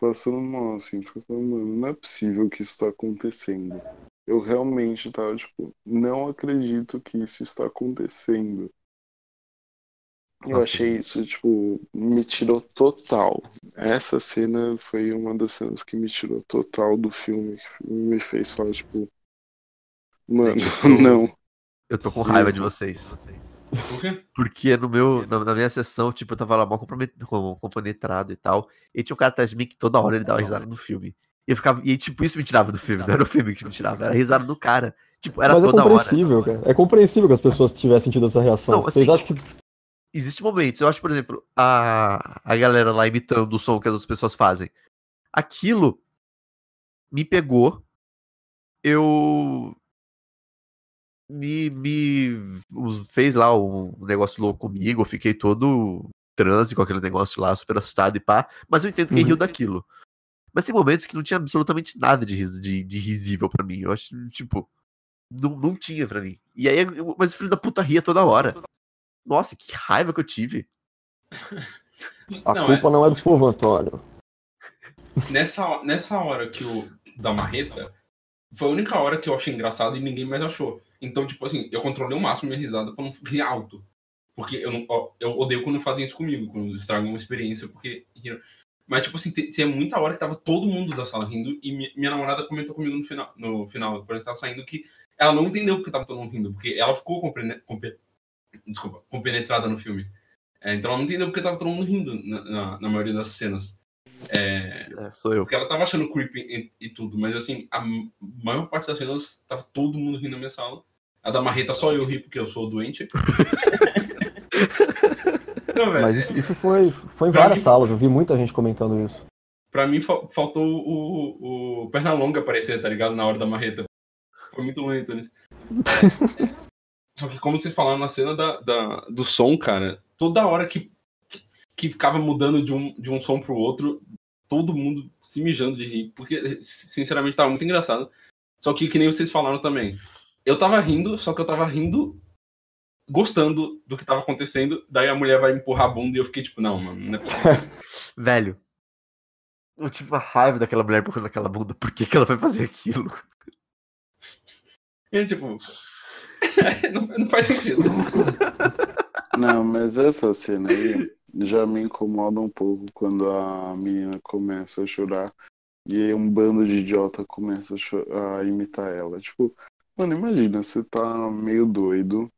passando mal, assim. Pensando, mano, não é possível que isso tá acontecendo. Eu realmente tava, tipo, não acredito que isso está acontecendo. Eu Nossa, achei gente. isso, tipo, me tirou total. Essa cena foi uma das cenas que me tirou total do filme, que me fez falar, tipo, mano, Gente, eu sou- não. Eu tô com raiva de vocês. Por quê? Porque no meu, na, na minha sessão, tipo, eu tava lá mal compenetrado e tal. E tinha um cara atrás de mim que toda hora ele dava risada no filme. E eu ficava. E tipo, isso me tirava do filme. Não era o filme que me tirava, era a risada do cara. Tipo, era Mas é toda hora. compreensível, cara. É compreensível que as pessoas tivessem tido essa reação. Não, Vocês assim, acham que Existem momentos. Eu acho, por exemplo, a, a galera lá imitando o som que as outras pessoas fazem. Aquilo me pegou. Eu. Me, me fez lá um negócio louco comigo. Eu fiquei todo transe com aquele negócio lá, super assustado e pá. Mas eu entendo quem Uhum. riu daquilo. Mas tem momentos que não tinha absolutamente nada de, ris- de, de risível pra mim. Eu acho, tipo, não, não tinha pra mim. E aí, eu- mas o filho da puta ria toda hora. Nossa, que raiva que eu tive. a Não, culpa não é do povo, Antônio? Nessa, nessa hora que o da marreta, foi a única hora que eu achei engraçado e ninguém mais achou. Então, tipo assim, eu controlei o máximo minha risada pra não rir alto. Porque eu, não, ó, eu odeio quando fazem isso comigo, quando estragam uma experiência, porque. riram. Mas, tipo assim, tem- tinha muita hora que tava todo mundo da sala rindo e mi- minha namorada comentou comigo no final, no final, quando a gente tava saindo, que ela não entendeu porque tava todo mundo rindo, porque ela ficou comprene- compe- desculpa, compenetrada no filme. É, então ela não entendeu porque tava todo mundo rindo na, na- na maioria das cenas. É, É, sou eu. porque ela tava achando creepy e, e tudo, mas assim, a maior parte das cenas tava todo mundo rindo na minha sala. A da marreta só eu ri porque eu sou doente. Não, velho. Mas isso, foi, foi em Pra várias mim- salas, eu vi muita gente comentando isso. Pra mim faltou o, o Pernalonga aparecer, tá ligado? Na hora da marreta. Foi muito lento nisso. É, só que como você falou na cena da, da, do som, cara, toda hora que, que ficava mudando de um, de um som pro outro, todo mundo se mijando de rir. Porque, sinceramente, tava muito engraçado. Só que, que nem vocês falaram também. Eu tava rindo, só que eu tava rindo gostando do que tava acontecendo. Daí a mulher vai empurrar a bunda e eu fiquei tipo, não, mano, não é possível. Velho, eu tive uma raiva daquela mulher empurrando aquela bunda. Por que, que ela vai fazer aquilo? É tipo. não, não faz sentido. Não, mas essa cena aí já me incomoda um pouco quando a menina começa a chorar e aí um bando de idiota começa a, a imitar ela. Tipo, mano, imagina, você tá meio doido,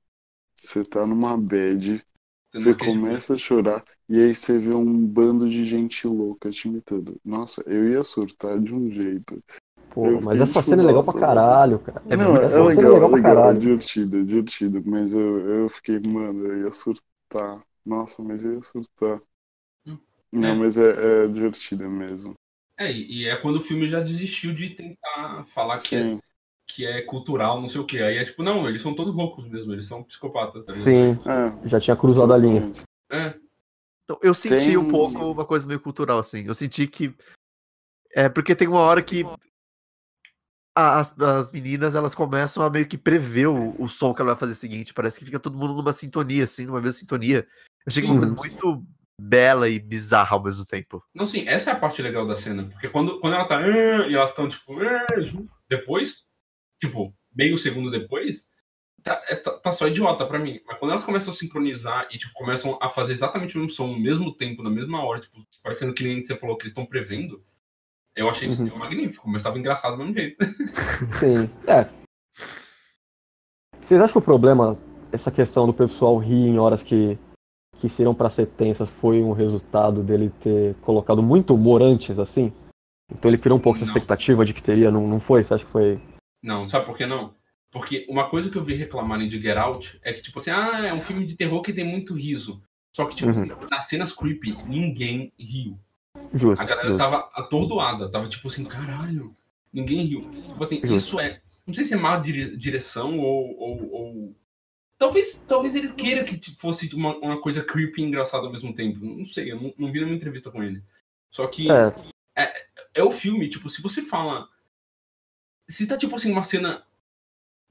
você tá numa bad, você começa a chorar e aí você vê um bando de gente louca te imitando. Nossa, eu ia surtar de um jeito. Pô, eu, mas essa cena é legal pra caralho, cara. É não, é, é legal, legal, legal é divertido, é divertido. Mas eu, eu fiquei, mano, eu ia surtar. Nossa, mas eu ia surtar. Hum. Não, é. mas é, é divertido mesmo. É, e é quando o filme já desistiu de tentar falar que é, que é cultural, não sei o que. Aí é tipo, não, eles são todos loucos mesmo, eles são psicopatas. Tá Sim, é. já tinha cruzado a linha. É. Então, eu senti tem... um pouco uma coisa meio cultural, assim. Eu senti que. É porque tem uma hora que as, as meninas elas começam a meio que prever o, o som que ela vai fazer seguinte. Parece que fica todo mundo numa sintonia, assim, numa mesma sintonia. Eu achei que uma coisa muito bela e bizarra ao mesmo tempo. Não, sim, essa é a parte legal da cena. Porque quando, quando ela tá. Ah", e elas estão, tipo. Ah", depois, tipo, meio segundo depois, tá, é, tá, tá, só idiota pra mim. Mas quando elas começam a sincronizar e, tipo, começam a fazer exatamente o mesmo som, no mesmo tempo, na mesma hora, tipo, parecendo que nem você falou que eles estão prevendo, eu achei isso uhum. magnífico, mas estava engraçado do mesmo jeito. Sim, é. Vocês acham que o problema, essa questão do pessoal rir em horas que, que seriam para ser tensas, foi um resultado dele ter colocado muito humor antes, assim? Então ele criou um pouco não. essa expectativa de que teria, não, não foi? Você acha que foi. Não, sabe por que não? Porque uma coisa que eu vi reclamarem de Get Out é que, tipo assim, ah, é um filme de terror que tem muito riso. Só que, tipo uhum. assim, nas cenas creepy, ninguém riu. Justo, a galera justo. tava atordoada, tava tipo assim, caralho, ninguém riu. Tipo assim, justo. isso é. Não sei se é má direção ou, ou, ou. Talvez, talvez ele queira que fosse uma, uma coisa creepy e engraçada ao mesmo tempo. Não sei, eu não, não vi nenhuma entrevista com ele. Só que é. É, é o filme, tipo, se você fala. Se tá tipo assim, uma cena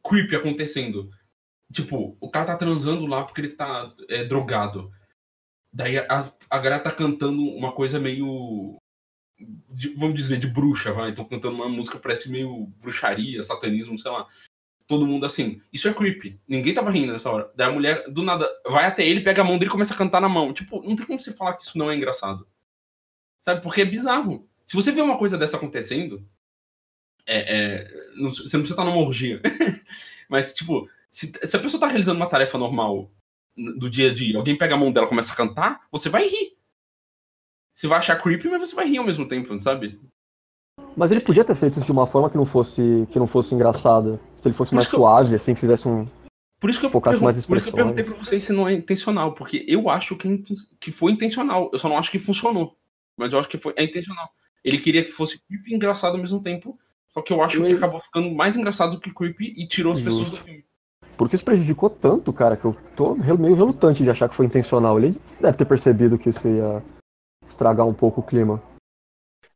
creepy acontecendo. Tipo, o cara tá transando lá porque ele tá é, drogado. Daí a, a galera tá cantando uma coisa meio. De, vamos dizer, de bruxa, vai. Então cantando uma música parece meio bruxaria, satanismo, sei lá. Todo mundo assim. Isso é creepy. Ninguém tava rindo nessa hora. Daí a mulher, do nada, vai até ele, pega a mão dele e começa a cantar na mão. Tipo, não tem como você falar que isso não é engraçado. Sabe? Porque é bizarro. Se você vê uma coisa dessa acontecendo, é, é, não, você não precisa estar numa orgia. Mas, tipo, se, se, a pessoa tá realizando uma tarefa normal do dia a dia, alguém pega a mão dela e começa a cantar, você vai rir. Você vai achar creepy, mas você vai rir ao mesmo tempo, sabe? Mas ele podia ter feito isso de uma forma que não fosse, que não fosse engraçada. Se ele fosse mais suave, eu... assim, fizesse um. Por isso que eu, pergun mais por isso que eu perguntei pra vocês se não é intencional, porque eu acho que, é que foi intencional. Eu só não acho que funcionou. Mas eu acho que foi, é intencional. Ele queria que fosse creepy e engraçado ao mesmo tempo. Só que eu acho mas... que acabou ficando mais engraçado do que creepy e tirou as Justo. pessoas do filme. Porque isso prejudicou tanto, cara, que eu tô meio relutante de achar que foi intencional. Ele deve ter percebido que isso ia estragar um pouco o clima.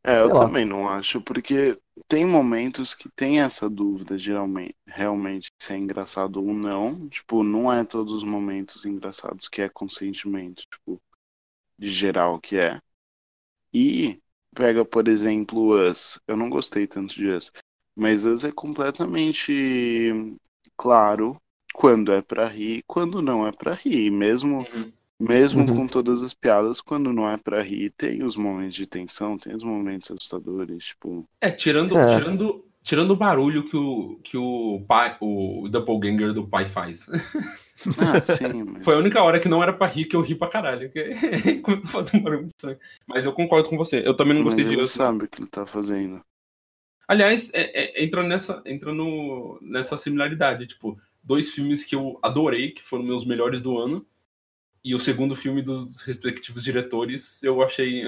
É, eu também não acho, porque tem momentos que tem essa dúvida, geralmente, realmente, se é engraçado ou não. Tipo, não é todos os momentos engraçados que é consentimento, tipo, de geral que é. E pega, por exemplo, Us. Eu não gostei tanto de Us. Mas Us é completamente claro quando é para rir, quando não é para rir, mesmo uhum. mesmo uhum. com todas as piadas, quando não é para rir, tem os momentos de tensão, tem os momentos assustadores, tipo. É, tirando é. tirando tirando o barulho que o que o pai, o doppelganger do pai faz. Ah, sim. Mas... Foi a única hora que não era pra rir que eu ri pra caralho. Que... Começou a fazer um barulho muito estranho. Mas eu concordo com você. Eu também não gostei mas disso. Ele sabe o que ele tá fazendo. Aliás, é, é, entra nessa, entra no, nessa similaridade. Tipo, dois filmes que eu adorei, que foram meus melhores do ano. E o segundo filme dos respectivos diretores eu achei.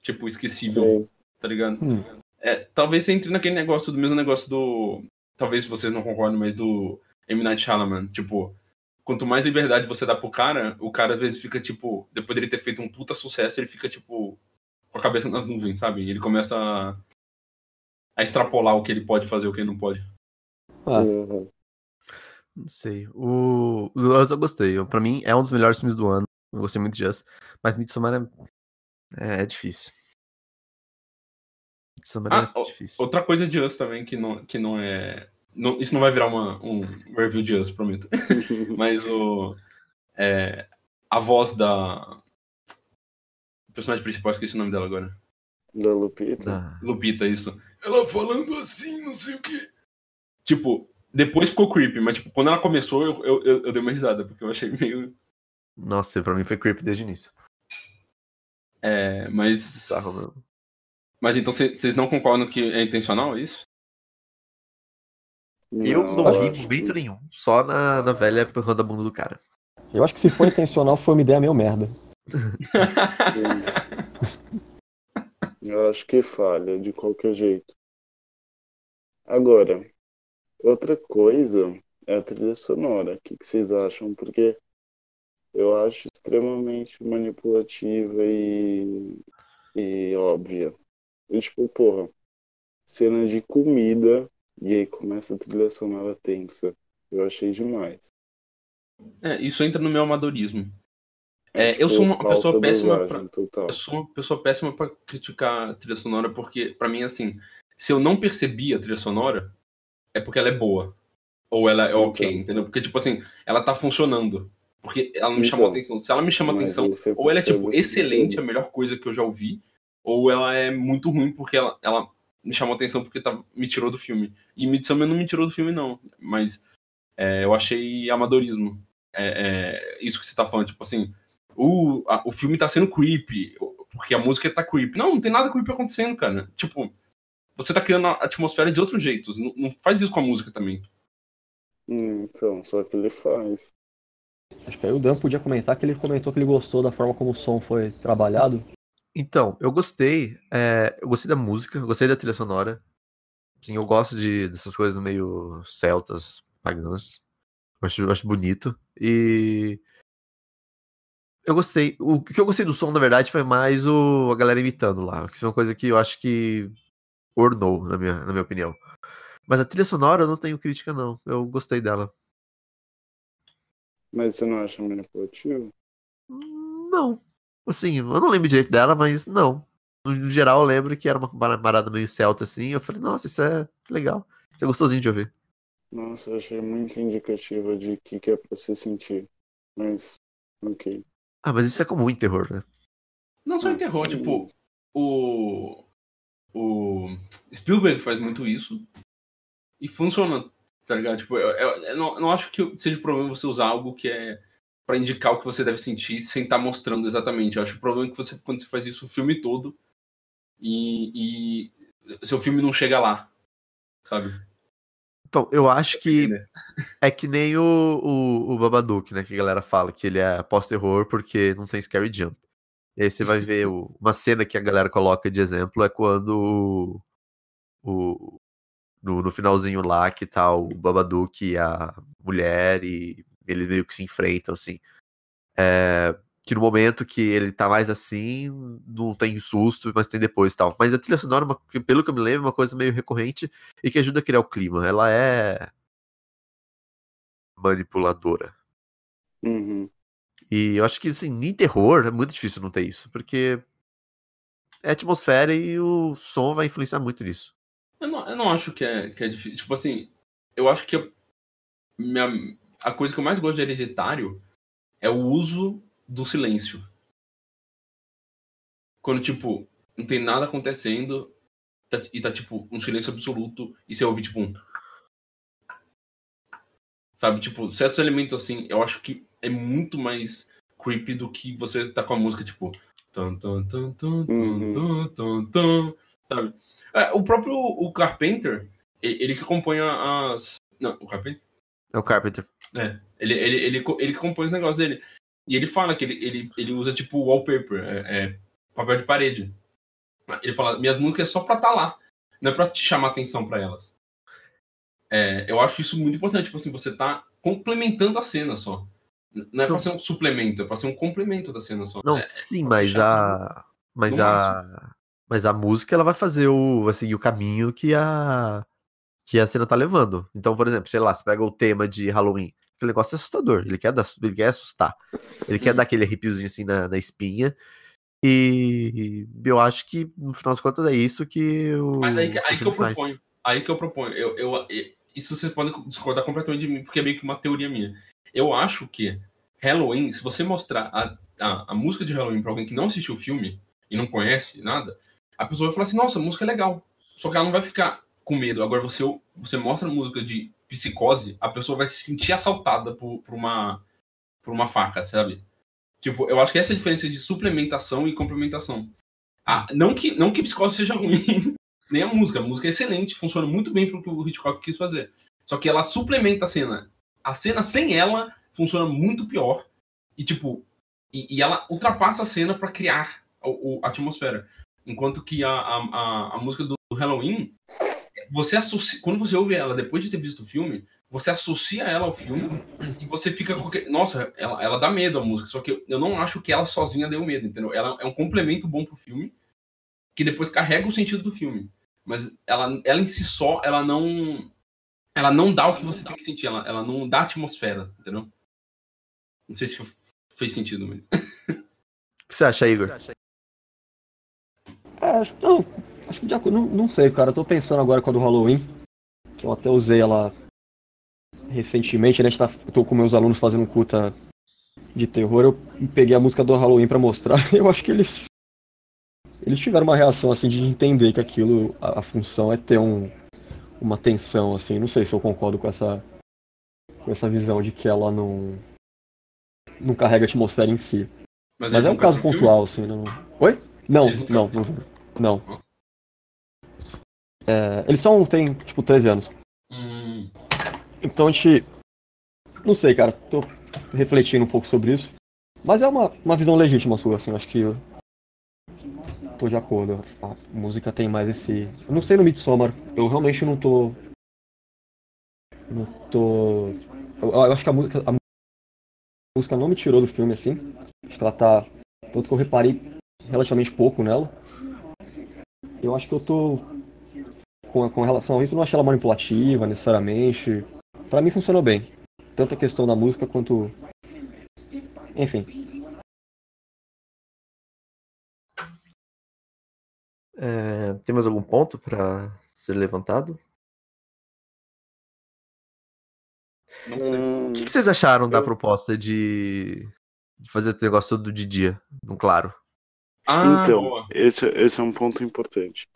tipo, esquecível, Sim. tá ligado? Hum. É, talvez você entre naquele negócio do mesmo negócio do. Talvez vocês não concordem, mas do M. Night Shyamalan. Tipo, quanto mais liberdade você dá pro cara, o cara às vezes fica, tipo, depois dele ter feito um puta sucesso, ele fica, tipo, com a cabeça nas nuvens, sabe? Ele começa a, a extrapolar o que ele pode fazer e o que ele não pode. Ah, Uhum. Não sei. O eu gostei. Pra mim é um dos melhores filmes do ano. Eu gostei muito de Us. Mas Midsommar é, é difícil. Ah, é difícil. Outra coisa de Us também que não, que não é. não- isso não vai virar uma, um review de Us, prometo. Mas o. é, a voz da. O personagem principal, esqueci o nome dela agora. da Lupita. Da- Lupita, isso. Ela falando assim, não sei o quê. Tipo, depois ficou creepy, mas tipo, quando ela começou, eu, eu, eu, eu dei uma risada, porque eu achei meio. Nossa, pra mim foi creepy desde o início. É, mas. Bizarro. Mas então vocês não concordam que é intencional é isso? Eu não eu ri momento que- nenhum. Só na, na velha empurrando a bunda do cara. eu acho que se for intencional, foi uma ideia meio merda. Eu acho que falha, de qualquer jeito. Agora, outra coisa é a trilha sonora. O que que vocês acham? Porque eu acho extremamente manipulativa e, e óbvia. E, tipo, porra, cena de comida e aí começa a trilha sonora tensa. Eu achei demais. É, isso entra no meu amadorismo. É, eu Tipo, sou uma pessoa péssima total. Eu sou uma pessoa péssima pra criticar a trilha sonora, porque, pra mim, assim, se eu não percebi a trilha sonora, é porque ela é boa. Ou ela é ok, Então. entendeu? Porque, tipo assim, ela tá funcionando. Porque ela não me Então. chamou atenção. Se ela me chama atenção, ou ela é, tipo, excelente, a melhor coisa que eu já ouvi, ou ela é muito ruim porque ela, ela me chamou atenção porque tá, me tirou do filme. E Midsommar não me tirou do filme, não. Mas é, eu achei amadorismo. É, é, isso que você tá falando, tipo assim, o, a- o filme tá sendo creepy, porque a música tá creepy. Não, não tem nada creepy acontecendo, cara. Tipo, você tá criando a atmosfera de outros jeitos. Não, não faz isso com a música também. Hum, Então, só que ele faz. Acho que aí o Dan podia comentar que ele comentou que ele gostou da forma como o som foi trabalhado. Então, eu gostei. é, eu gostei da música, eu gostei da trilha sonora. Sim, eu gosto de, dessas coisas meio celtas, pagãs. Eu acho, eu acho bonito. E. Eu gostei. O que eu gostei do som, na verdade, foi mais o, a galera imitando lá. Que isso é uma coisa que eu acho que ornou, na minha, na minha opinião. Mas a trilha sonora eu não tenho crítica, não. Eu gostei dela. Mas você não acha manipulativo? Não. Assim, eu não lembro direito dela, mas não. No, no geral, eu lembro que era uma parada meio celta assim. Eu falei, nossa, isso é legal. Isso é gostosinho de ouvir. Nossa, eu achei muito indicativa de que que é pra se sentir. Mas, ok. Ah, mas isso é comum em terror, né? Não só em Ah, terror, sim. tipo, o. O Spielberg faz muito isso e funciona, tá ligado? Tipo, eu, eu- eu não, eu não acho que seja problema você usar algo que é pra indicar o que você deve sentir sem estar mostrando exatamente. Eu acho que o problema é que você, quando você faz isso o filme todo e, e seu filme não chega lá, sabe? Então, eu acho que Entender? é que nem o, o, o Babadook, né? Que a galera fala que ele é pós-terror porque não tem scary jump. E aí você vai ver o- uma cena que a galera coloca de exemplo é quando o, o- no, no finalzinho lá que tá o Babadook e a mulher e eles meio que se enfrentam, assim. É, que no momento que ele tá mais assim, não tem susto, mas tem depois e tal. Mas a trilha sonora, é pelo que eu me lembro, é uma coisa meio recorrente e que ajuda a criar o clima. Ela é manipuladora. Uhum. E eu acho que, assim, em terror é muito difícil não ter isso, porque é atmosfera e o som vai influenciar muito nisso. Eu não, eu não acho que é, que é difícil. Tipo assim, eu acho que a, minha- a coisa que eu mais gosto de hereditário é o uso do silêncio. Quando, tipo, não tem nada acontecendo tá- e tá, tipo, um silêncio absoluto e você ouve, tipo, um. Sabe, tipo, certos elementos assim, eu acho que é muito mais creepy do que você tá com a música, tipo. Sabe? O próprio o Carpenter, ele, ele que compõe as. Não, o Carpenter? É o Carpenter. É. Ele, ele, ele, ele compõe os negócios dele. E ele fala que ele, ele, ele usa tipo wallpaper, é, é papel de parede. Ele fala, minhas músicas é só pra estar tá lá. Não é pra te chamar atenção para elas. É, eu acho isso muito importante, tipo assim, você tá complementando a cena só. Não é pra ser um suplemento, é pra ser um complemento da cena só. Não, é, sim, é mas a. Mas a. Mas a música ela vai fazer o. Vai seguir o caminho que a. Que a cena tá levando. Então, por exemplo, sei lá, você pega o tema de Halloween. Aquele negócio é assustador. Ele quer, dar, ele quer assustar. Ele quer dar aquele arrepiozinho assim na, na espinha. E eu acho que, no final das contas, é isso que o. Mas aí, aí que eu faz. proponho. Aí que eu proponho. Eu, eu, isso vocês podem discordar completamente de mim, porque é meio que uma teoria minha. Eu acho que Halloween, se você mostrar a, a, a música de Halloween pra alguém que não assistiu o filme e não conhece nada, a pessoa vai falar assim, nossa, a música é legal. Só que ela não vai ficar com medo. Agora você, você mostra música de psicose, a pessoa vai se sentir assaltada por, por, uma, por uma faca, sabe? Tipo, eu acho que essa é a diferença de suplementação e complementação. Ah, não que, não que psicose seja ruim, nem a música. A música é excelente, funciona muito bem pro que o Hitchcock quis fazer. Só que ela suplementa a cena. A cena sem ela funciona muito pior. E, tipo, e, e ela ultrapassa a cena para criar a, a, atmosfera. Enquanto que a, a, a, música do Halloween, você associa, quando você ouve ela depois de ter visto o filme, você associa ela ao filme e você fica com. Nossa, ela, ela dá medo a música. Só que eu não acho que ela sozinha deu medo, entendeu? Ela é um complemento bom pro filme que depois carrega o sentido do filme. Mas ela, ela em si só, ela não. Ela não dá o que você tem que sentir, ela, ela não dá atmosfera, entendeu? Não sei se fez sentido, mas. O que você acha, Igor? É, acho, não, acho que de não, não sei, cara. Eu tô pensando agora com a do Halloween, que eu até usei ela recentemente, né? Tá, tô com meus alunos fazendo um curta de terror, eu peguei a música do Halloween para mostrar. Eu acho que eles eles tiveram uma reação assim de entender que aquilo a, a, função é ter um uma tensão assim. Não sei se eu concordo com essa com essa visão de que ela não não carrega a atmosfera em si. Mas, Mas é um caso pontual assim, não. Oi? Não, não, não, não. É, eles são tem tipo 13 anos. Hum. Então a gente. Não sei, cara. Tô refletindo um pouco sobre isso. Mas é uma, uma visão legítima sua, assim. Acho que. Eu tô de acordo. A música tem mais esse. Eu não sei no Midsommar. Eu realmente não tô. Não tô. Eu, eu acho que a música. A música não me tirou do filme, assim. Acho que ela tá. Tanto que eu reparei relativamente pouco nela. Eu acho que eu tô. Com, com relação a isso, eu não achei ela manipulativa necessariamente para mim funcionou bem. Tanto a questão da música quanto. Enfim. É, tem mais algum ponto para ser levantado? Não sei. O que, vocês acharam da proposta de, de fazer o negócio todo de dia, no claro? Ah, então, esse, esse é um ponto importante.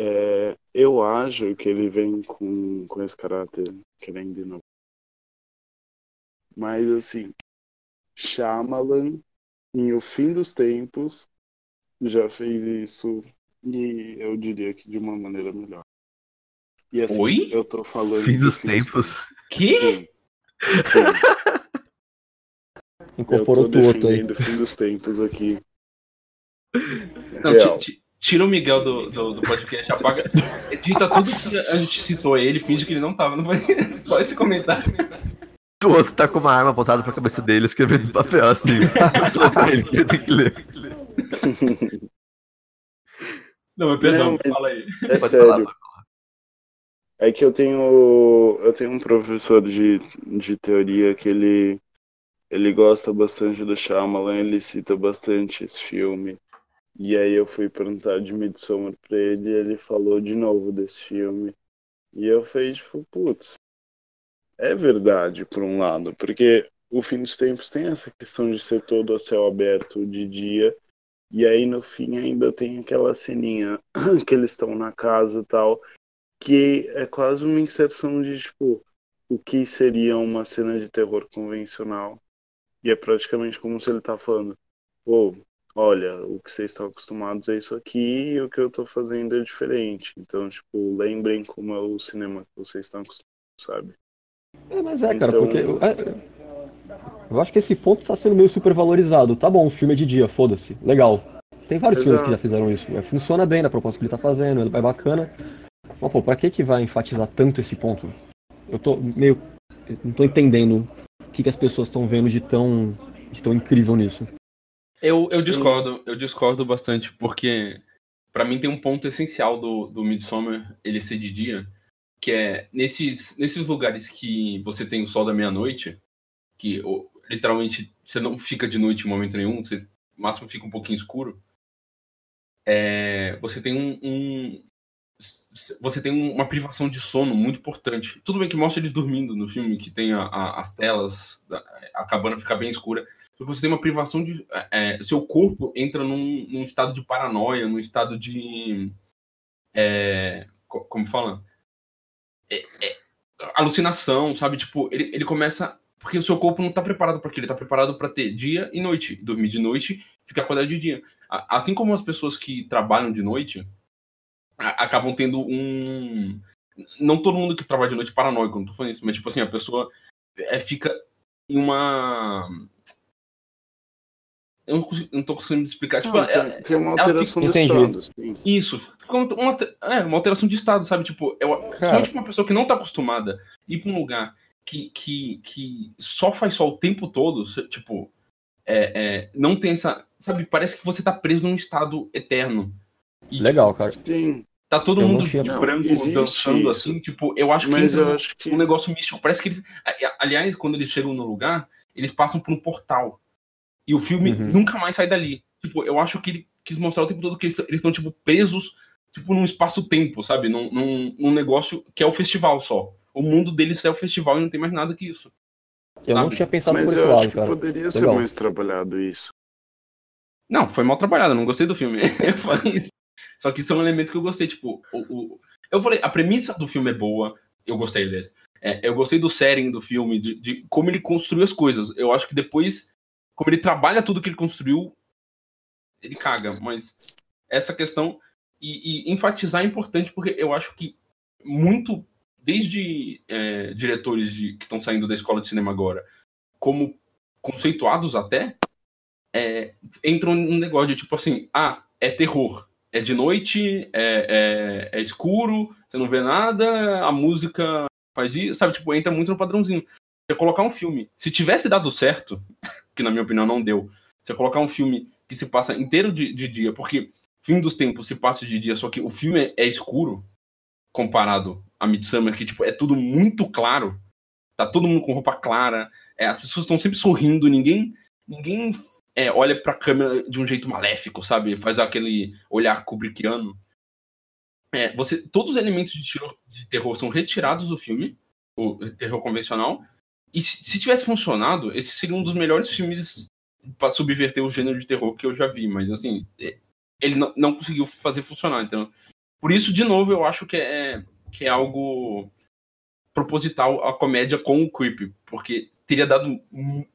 É, eu acho que ele vem com, com esse caráter querendo não. Mas assim, Shyamalan, em O Fim dos Tempos, já fez isso e eu diria que de uma maneira melhor. E assim, Oi? eu tô falando. Fim dos tempos. Que? Sim. Sim. Incorporou eu tô defendendo o fim dos tempos aqui. Não, Tira o Miguel do, do, do podcast, apaga. Edita tudo que a gente citou ele, finge que ele não tava. Não vai... Só esse comentário. O outro tá com uma arma apontada pra cabeça dele, escrevendo no papel assim. ele que tem que ler. Não, mas perdão, não, mas fala aí. É Pode sério. Falar, é que eu tenho. Eu tenho um professor de, de teoria que ele. Ele gosta bastante do Shyamalan, ele cita bastante esse filme. E aí eu fui perguntar de Midsommar pra ele e ele falou de novo desse filme. E eu falei, tipo, putz, é verdade por um lado, porque o fim dos tempos tem essa questão de ser todo a céu aberto de dia, e aí no fim ainda tem aquela ceninha que eles estão na casa e tal, que é quase uma inserção de, tipo, o que seria uma cena de terror convencional. E é praticamente como se ele tá falando, pô, olha, o que vocês estão acostumados é isso aqui e o que eu estou fazendo é diferente. Então, tipo, lembrem como é o cinema que vocês estão acostumados, sabe? É, mas é, cara, então... porque eu, é, eu acho que esse ponto está sendo meio super valorizado. Tá bom, o filme é de dia, foda-se, legal. Tem vários Exato. filmes que já fizeram isso. É, funciona bem na proposta que ele tá fazendo, é bacana. Mas, pô, pra que que vai enfatizar tanto esse ponto? Eu tô meio. Não tô entendendo o que, que as pessoas estão vendo de tão, de tão incrível nisso. Eu, eu discordo, eu discordo bastante, porque para mim tem um ponto essencial do, do Midsommar ele ser de dia, que é nesses, nesses lugares que você tem o sol da meia-noite, que literalmente você não fica de noite em momento nenhum, você no máximo fica um pouquinho escuro. É, você tem um, um, você tem uma privação de sono muito importante. Tudo bem que mostra eles dormindo no filme, que tem a, a, as telas, a, a cabana fica bem escura. Você tem uma privação de. É, é, seu corpo entra num, num, estado de paranoia, num estado de. É, como fala? É, é, alucinação, sabe? Tipo, ele, ele começa. Porque o seu corpo não tá preparado para aquilo, ele tá preparado para ter dia e noite. Dormir de noite, ficar acordado de dia. Assim como as pessoas que trabalham de noite acabam tendo um. Não todo mundo que trabalha de noite é paranoico, não tô falando isso, mas tipo assim, a pessoa é, fica em uma eu não, consigo, não tô conseguindo explicar. Tipo, tem, ela, tem, uma alteração fica... de estado. Sim. Isso. Uma, é, uma alteração de estado, sabe? Tipo, eu, principalmente uma pessoa que não tá acostumada a ir pra um lugar que, que, que só faz sol o tempo todo, tipo, é, é, não tem essa. Sabe, parece que você tá preso num estado eterno. E, Legal, tipo, cara. Sim. Tá todo eu mundo de branco dançando assim, tipo, eu acho Mas que, eu acho que um negócio místico. Parece que eles. Aliás, quando eles chegam no lugar, eles passam por um portal. E o filme uhum. nunca mais sai dali. Tipo, eu acho que ele quis mostrar o tempo todo que eles estão, tipo, presos, tipo, num espaço-tempo, sabe? Num, num, num, negócio que é o festival só. O mundo deles é o festival e não tem mais nada que isso. Eu sabe? não tinha pensado Mas por lado, acho que cara. poderia Legal. ser mais trabalhado isso. Não, foi mal trabalhado, eu não gostei do filme. eu falei isso. Só que isso é um elemento que eu gostei, tipo, o, o... eu falei, a premissa do filme é boa, eu gostei desse. É, eu gostei do setting do filme, de, de, como ele construiu as coisas. Eu acho que depois como ele trabalha tudo que ele construiu, ele caga. Mas essa questão. E, e enfatizar é importante porque eu acho que muito, desde é, diretores de, que estão saindo da escola de cinema agora, como conceituados até, é, entram num negócio de tipo assim: ah, é terror. É de noite, é, é, é escuro, você não vê nada, a música faz isso, sabe? Tipo, entra muito no padrãozinho. Você colocar um filme, se tivesse dado certo, que na minha opinião não deu, você colocar um filme que se passa inteiro de, de dia, porque fim dos tempos se passa de dia, só que o filme é escuro comparado a Midsummer, que tipo, é tudo muito claro, tá todo mundo com roupa clara, é, as pessoas estão sempre sorrindo, ninguém ninguém é, olha pra câmera de um jeito maléfico, sabe? Faz aquele olhar kubrickiano. É, você, todos os elementos de, de terror são retirados do filme, o terror convencional, e se tivesse funcionado, esse seria um dos melhores filmes para subverter o gênero de terror que eu já vi, mas assim, é, ele não, não conseguiu fazer funcionar. Então, por isso, de novo, eu acho que é, que é algo proposital a comédia com o creep, porque teria dado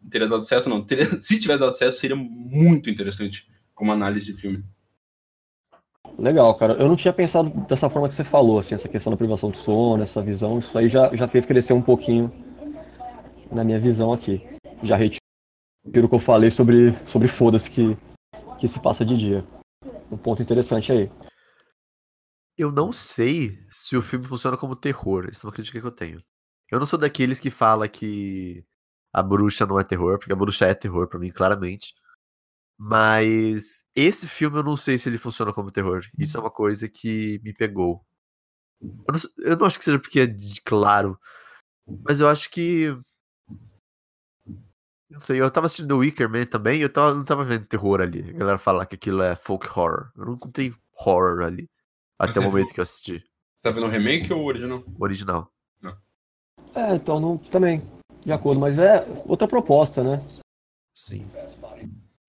teria dado certo não, teria, se tivesse dado certo seria muito interessante como análise de filme. Legal, cara. Eu não tinha pensado dessa forma que você falou, assim, essa questão da privação de sono, essa visão, isso aí já, já fez crescer um pouquinho na minha visão aqui. Já retiro o que eu falei sobre, sobre foda-se que, que se passa de dia. Um ponto interessante aí. Eu não sei se o filme funciona como terror. Isso é uma crítica que eu tenho. Eu não sou daqueles que fala que a bruxa não é terror, porque a bruxa é terror para mim, claramente. Mas esse filme eu não sei se ele funciona como terror. Isso é uma coisa que me pegou. Eu não, eu não acho que seja porque é de claro, mas eu acho que não sei, eu tava assistindo The Wicker Man também eu tava, não tava vendo terror ali. A galera fala que aquilo é folk horror. Eu não encontrei horror ali. Até o momento viu? que eu assisti. Você tá vendo o remake ou o original? O original. Não. É, então não, também. De acordo, mas é outra proposta, né? Sim.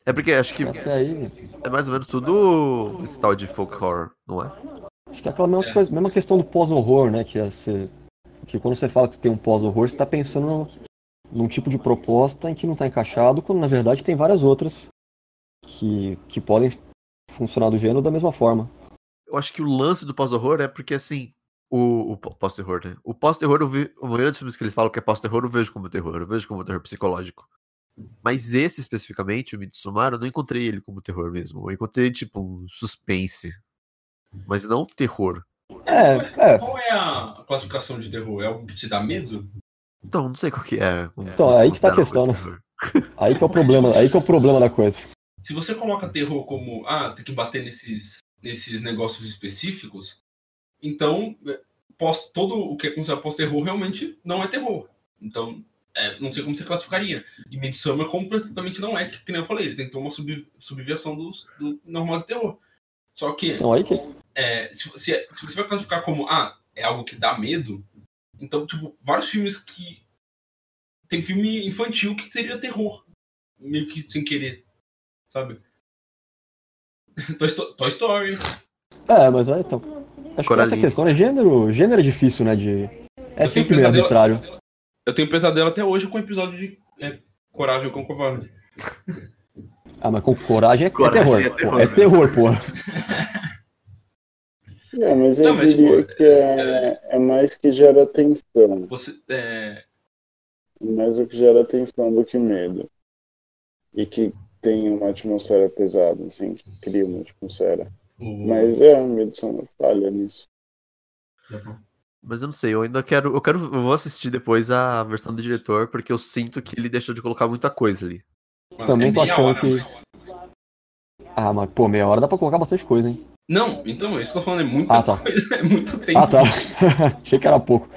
É porque acho que aí... é mais ou menos tudo esse tal de folk horror, não é? Acho que é aquela mesma, é. Coisa, mesma questão do pós-horror, né? Que, é ser, que quando você fala que tem um pós-horror, você tá pensando num tipo de proposta em que não está encaixado, quando na verdade tem várias outras que, que podem funcionar do gênero da mesma forma. Eu acho que o lance do pós-horror é porque assim. O, o pós-terror, né? O pós-terror, a maioria dos filmes que eles falam que é pós-terror, eu vejo como terror, eu vejo como terror psicológico. Mas esse especificamente, o Midsommar, eu não encontrei ele como terror mesmo. Eu encontrei, tipo, um suspense. Mas não terror. É, é. Qual é a classificação de terror? É algo que te dá medo? Então, não sei qual que é. como Então, aí que tá a questão, terror. Aí que é o problema, aí que é o problema da coisa. Se você coloca terror como, ah, tem que bater nesses, nesses negócios específicos, então é, pós, todo o que é considerado pós-terror realmente não é terror. Então, é, não sei como você classificaria. E Midsummer completamente não é, que nem eu falei, ele tem que ter uma sub, subversão do, do normal de terror. Só que Então aí que. é, se, se- se você vai classificar como, ah, é algo que dá medo, então, tipo, vários filmes que. Tem filme infantil que seria terror. Meio que sem querer. Sabe? Toy, Sto- Toy Story. É, mas aí então. Acho que essa questão é gênero. Gênero é difícil, né? De. É Eu sempre meio arbitrário. Eu tenho pesadelo até hoje com o episódio de é, Coragem com Covarde. Ah, mas com coragem é, é Coragem terror. é terror, pô, É terror, pô. É, mas eu Não, mas, diria tipo, que é, é mais que gera tensão. Você. É, Mais o que gera tensão do que medo. E que tem uma atmosfera pesada, assim, que cria uma atmosfera. o- Mas é, a Midsommar falha nisso. Mas eu não sei, eu ainda quero. Eu quero. Eu vou assistir depois a versão do diretor, porque eu sinto que ele deixou de colocar muita coisa ali. Mano, Também tô meia achando hora, que- Ah, mas pô, meia hora dá pra colocar bastante coisa, hein? Não, então, isso que eu tô falando é muita Ah, tá. coisa, é muito tempo. Ah, tá. Achei que era pouco.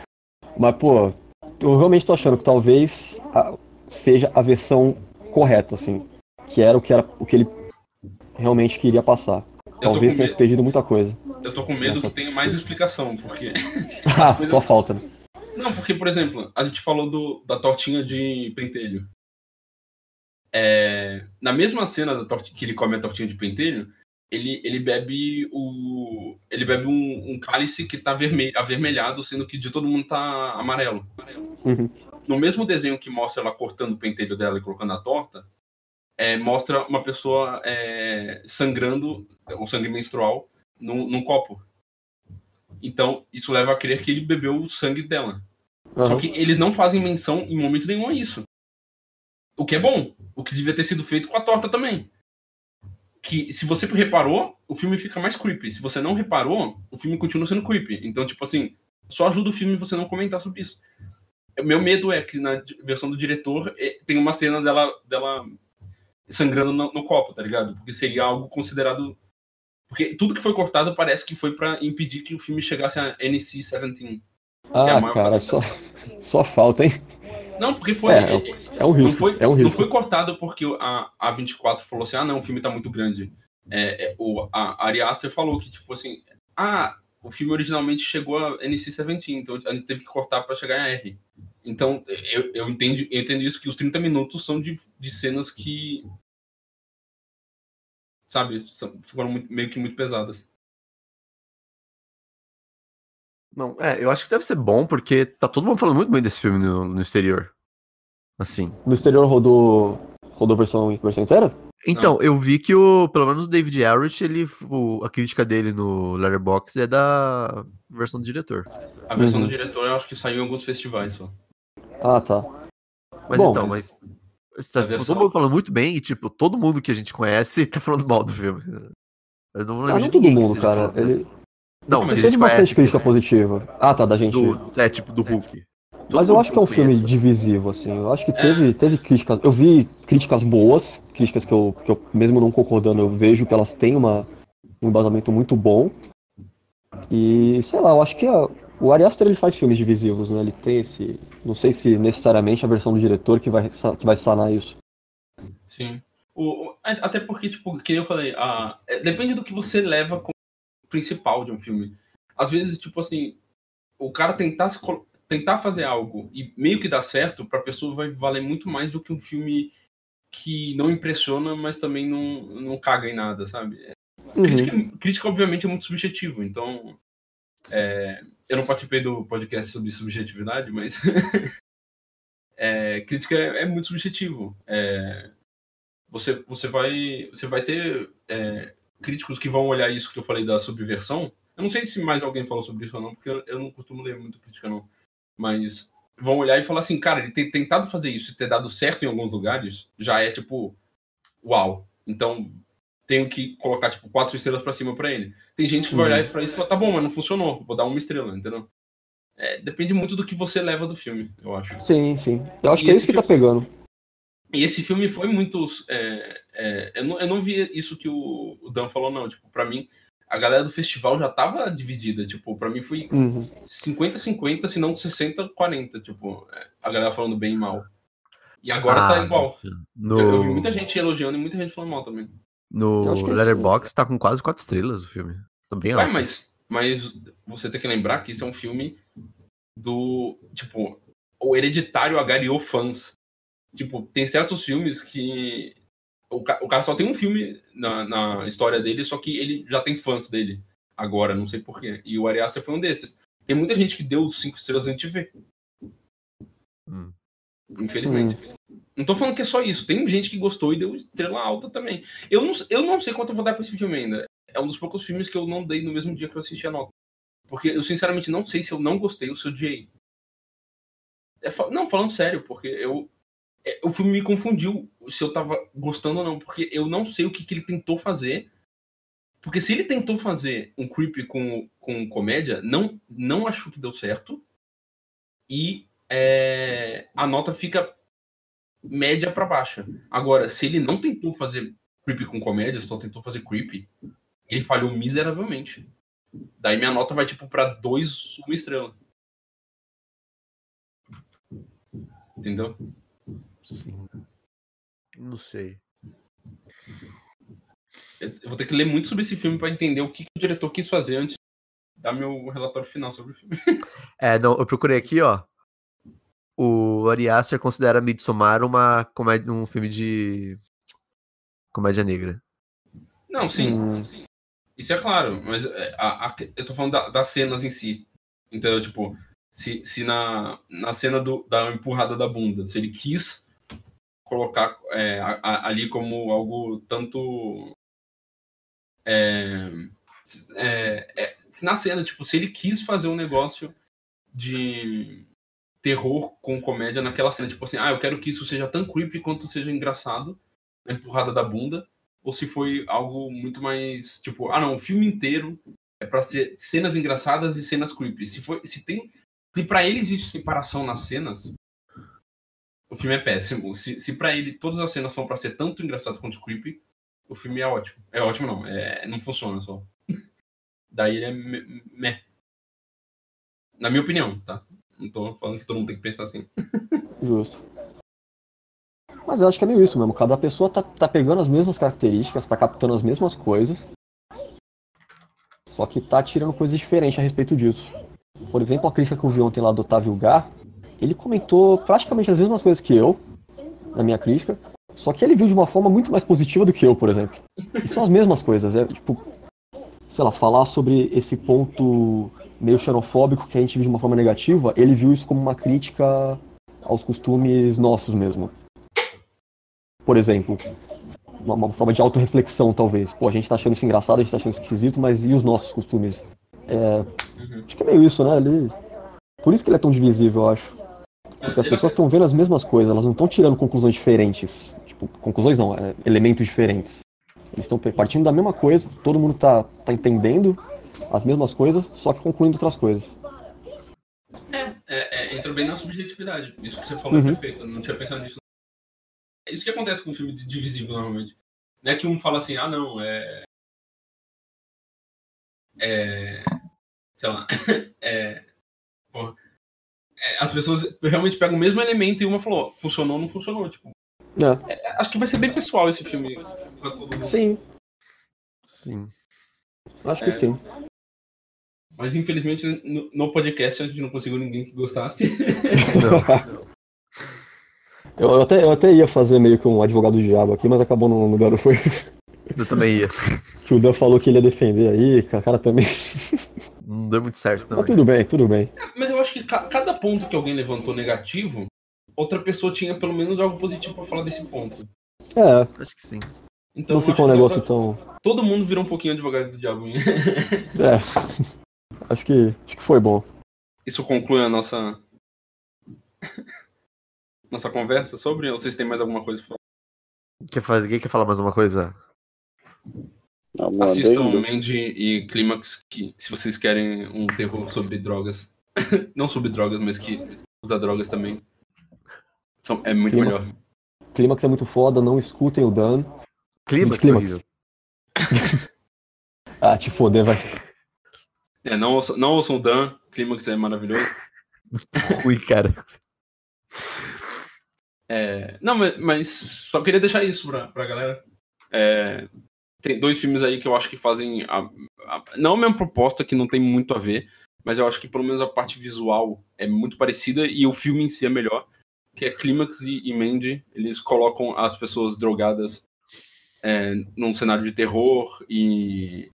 Mas, pô, eu realmente tô achando que talvez a- seja a versão correta, assim. Que era o que, era, o que ele realmente queria passar. Talvez tenha medo, perdido muita coisa. eu tô com medo Nossa. que tenha mais explicação, porque. Ah, coisas- só falta. né? Não, porque, por exemplo, a gente falou do, da tortinha de pentelho. É, na mesma cena da torti, que ele come a tortinha de pentelho, ele, ele bebe o. Ele bebe um, um cálice que tá vermelho, avermelhado, sendo que de todo mundo tá amarelo. Uhum. No mesmo desenho que mostra ela cortando o pentelho dela e colocando a torta, é, mostra uma pessoa é, sangrando, o sangue menstrual, num, num copo. Então, isso leva a crer que ele bebeu o sangue dela. Só Aham. que eles não fazem menção em momento nenhum a isso. O que é bom. O que devia ter sido feito com a torta também. Que se você reparou, o filme fica mais creepy. Se você não reparou, o filme continua sendo creepy. Então, tipo assim, só ajuda o filme você não comentar sobre isso. Meu medo é que na versão do diretor eh, tem uma cena dela, dela sangrando no, no copo, tá ligado? Porque seria algo considerado. Porque tudo que foi cortado parece que foi pra impedir que o filme chegasse a NC-17. que é Ah, maior cara, só, só falta, hein? Não, porque foi. É, É um não risco. foi, é um não risco. foi cortado porque a, a 24 falou assim: ah, não, o filme tá muito grande. É, é, o, a Ari Aster falou que, tipo assim, ah, o filme originalmente chegou a NC-17, então a gente teve que cortar pra chegar a R. Então, eu, eu, entendo, eu entendo isso, que os 30 minutos são de, de cenas que. Sabe, são- foram muito- meio que muito pesadas. Não, é, eu acho que deve ser bom, porque tá todo mundo falando muito bem desse filme no, no exterior. Assim. No exterior rodou. Rodou versão, versão inteira? Então, eu vi que o, pelo menos o David Arrett, ele, o- a crítica dele no Letterboxd é da versão do diretor. A versão Uhum. do diretor eu acho que saiu em alguns festivais só. Ah, tá. Mas Bom, então, mas. Tá, a versão- Todo mundo falando muito bem e, tipo, todo mundo que a gente conhece tá falando mal do filme. Eu não lembro Ah, de não todo mundo, cara. falando. Ele, Não, Não, que a mas gente conhece. crítica positiva. Ah, tá, da gente. do, é, tipo, do Hulk. Mas eu acho que é um filme divisivo, assim. Eu acho que teve, teve críticas. Eu vi críticas boas, críticas que eu, que eu, mesmo não concordando, eu vejo que elas têm uma, um embasamento muito bom. E, sei lá, eu acho que a- o Ari Aster ele faz filmes divisivos, né? Ele tem esse. Não sei se necessariamente a versão do diretor que vai, que vai sanar isso. Sim. O, é, até porque, tipo, que eu falei, a, é, depende do que você leva como principal de um filme. Às vezes, tipo assim, o cara tentar, se tentar fazer algo e meio que dar certo, pra pessoa vai valer muito mais do que um filme que não impressiona, mas também não, não caga em nada, sabe? É, Uhum. Crítica, crítica, obviamente, é muito subjetivo, então. é, eu não participei do podcast sobre subjetividade, mas. é, crítica é, é muito subjetivo. É, você, você, vai, você vai ter é, críticos que vão olhar isso que eu falei da subversão. Eu não sei se mais alguém falou sobre isso ou não, porque eu, eu não costumo ler muito crítica, não. Mas vão olhar e falar assim, cara, ele tem tentado fazer isso e ter dado certo em alguns lugares, já é tipo, uau. Então, tenho que colocar, tipo, quatro estrelas para cima para ele. Tem gente que vai olhar para isso e falar, tá bom, mas não funcionou, vou dar uma estrela, entendeu? É, depende muito do que você leva do filme, eu acho. Sim, sim. Eu acho e que é isso que tá filme... tá pegando. E esse filme foi muito. É, é, eu, não, eu não vi isso que o, o Dan falou, não. Tipo, pra mim, a galera do festival já tava dividida. Tipo, pra mim foi 50-50, uhum. se não 60-40. Tipo, é, a galera falando bem e mal. E agora tá ah, tá igual. No... Eu, eu, vi muita gente elogiando e muita gente falando mal também. No Letterboxd tá com quase 4 estrelas o filme. Tá bem alto. mas, mas você tem que lembrar que isso é um filme do. Tipo, o Hereditário agariou fãs. Tipo, tem certos filmes que o, o cara só tem um filme na, na história dele, só que ele já tem fãs dele agora, não sei porquê. E o Ari Aster foi um desses. Tem muita gente que deu cinco estrelas antes de ver. Hum. Infelizmente. Hum. Não tô falando que é só isso. Tem gente que gostou e deu estrela alta também. Eu não, eu não sei quanto eu vou dar pra esse filme ainda. É um dos poucos filmes que eu não dei no mesmo dia que eu assisti a nota. Porque eu sinceramente não sei se eu não gostei ou se eu odiei. É, não, falando sério, porque eu, é, o filme me confundiu se eu tava gostando ou não, porque eu não sei o que, que ele tentou fazer. Porque se ele tentou fazer um creep com, com comédia, não, não acho que deu certo. E é, a nota fica média para baixa. Agora, se ele não tentou fazer creep com comédia, só tentou fazer creep, ele falhou miseravelmente. Daí minha nota vai tipo para dois, uma estrela. Entendeu? Sim. Não sei. Eu vou ter que ler muito sobre esse filme para entender o que, o diretor quis fazer antes de dar meu relatório final sobre o filme. É, não, eu procurei aqui, ó. O Ari Aster considera Midsommar uma comédia, um filme de comédia negra. Não, sim, hum. sim. Isso é claro, mas é, a, a, eu tô falando da, das cenas em si. Então, tipo, se, se na, na cena do, da empurrada da bunda, se ele quis colocar é, a, a, ali como algo tanto. É, é, é, na cena, tipo, se ele quis fazer um negócio de terror com comédia naquela cena, tipo assim, ah, eu quero que isso seja tão creepy quanto seja engraçado, a empurrada da bunda, ou se foi algo muito mais, tipo, ah, não, o filme inteiro é para ser cenas engraçadas e cenas creepy. Se foi, se tem, se para ele existe separação nas cenas, o filme é péssimo. Se, se para ele todas as cenas são para ser tanto engraçado quanto creepy, o filme é ótimo. É ótimo, não. É, não funciona só. Daí ele é meh. Na minha opinião, tá? Não tô falando que todo mundo tem que pensar assim. Justo. Mas eu acho que é meio isso mesmo. Cada pessoa tá, tá pegando as mesmas características, tá captando as mesmas coisas. Só que tá tirando coisas diferentes a respeito disso. Por exemplo, a crítica que eu vi ontem lá do Otávio Gar, ele comentou praticamente as mesmas coisas que eu, na minha crítica, só que ele viu de uma forma muito mais positiva do que eu, por exemplo. E são as mesmas coisas, é tipo, sei lá, falar sobre esse ponto meio xenofóbico que a gente viu de uma forma negativa, ele viu isso como uma crítica aos costumes nossos mesmo. Por exemplo, uma, uma forma de autorreflexão, talvez. Pô, a gente tá achando isso engraçado, a gente tá achando isso esquisito, mas e os nossos costumes? É, uhum. Acho que é meio isso, né? Ele, por isso que ele é tão divisível, eu acho. Porque as pessoas estão vendo as mesmas coisas, elas não estão tirando conclusões diferentes. Tipo, conclusões não, é, elementos diferentes. Eles estão partindo da mesma coisa, todo mundo está tá entendendo as mesmas coisas, só que concluindo outras coisas. É, é, é entra bem na subjetividade. Isso que você falou é uhum. é perfeito, eu não tinha pensado nisso. É isso que acontece com um filme divisível normalmente. Não é que um fala assim, ah não, é. É. Sei lá. É. Porra é, as pessoas realmente pegam o mesmo elemento e uma falou, funcionou ou não funcionou, tipo. É. É, acho que vai ser bem pessoal esse filme pra todo mundo. Sim. Sim. Acho que é. sim. Mas infelizmente no, no, podcast a gente não conseguiu ninguém que gostasse. eu, eu, até, eu até ia fazer meio que um advogado do diabo aqui, mas acabou no lugar foi. Eu também ia. Que o Dan falou que ele ia defender aí, o cara também. Não deu muito certo também. Mas tudo bem, tudo bem. É, mas eu acho que ca cada ponto que alguém levantou negativo, outra pessoa tinha pelo menos algo positivo para falar desse ponto. É. Acho que sim. Então, não ficou um negócio tão. Todo mundo virou um pouquinho advogado do diabo. é. Acho que, acho que foi bom. Isso conclui a nossa nossa conversa sobre? Ou vocês têm mais alguma coisa pra falar? Quer, fazer, quer falar mais uma coisa? Assistam adendo? Mandy e Clímax, que se vocês querem um terror sobre drogas. Não sobre drogas, mas que usa drogas também. São- é muito melhor. Clímax é muito foda, não escutem o Dan. Clímax, Clímax. horrível. Ah, te foder, vai. É, não, ouçam- não ouçam o Dan, Clímax é maravilhoso. Ruim, cara. É, não, mas, mas só queria deixar isso pra, pra galera. É, tem dois filmes aí que eu acho que fazem. a- a- não a mesma proposta, que não tem muito a ver, mas eu acho que pelo menos a parte visual é muito parecida e o filme em si é melhor. Que é Clímax e, e Mandy. Eles colocam as pessoas drogadas é, num cenário de terror e.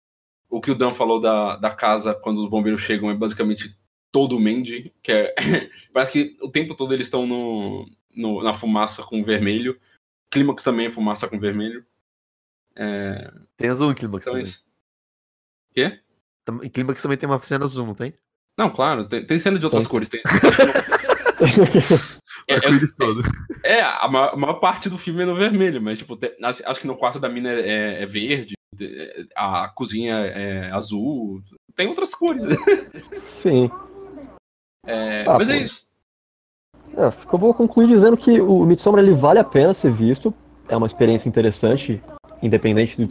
O que o Dan falou da, da casa quando os bombeiros chegam é basicamente todo o Mandy, que é. parece que o tempo todo eles estão no, no- na fumaça com vermelho. Clímax também é fumaça com vermelho. É, Tem a Zoom em Clímax então é também. isso. Quê? Tam- Em Clímax também tem uma cena Zoom, não tem? Não, claro, tem, tem cena de outras Tem. cores. Tem, é, arco-íris todo. é, a maior, a maior parte do filme é no vermelho, mas tipo, tem- acho, acho que no quarto da mina é, é verde, é- a cozinha é azul, tem outras cores. né? Sim. É, Ah, mas é pô. isso. É, eu vou concluir dizendo que o Midsommar ele vale a pena ser visto. É uma experiência interessante, independente do,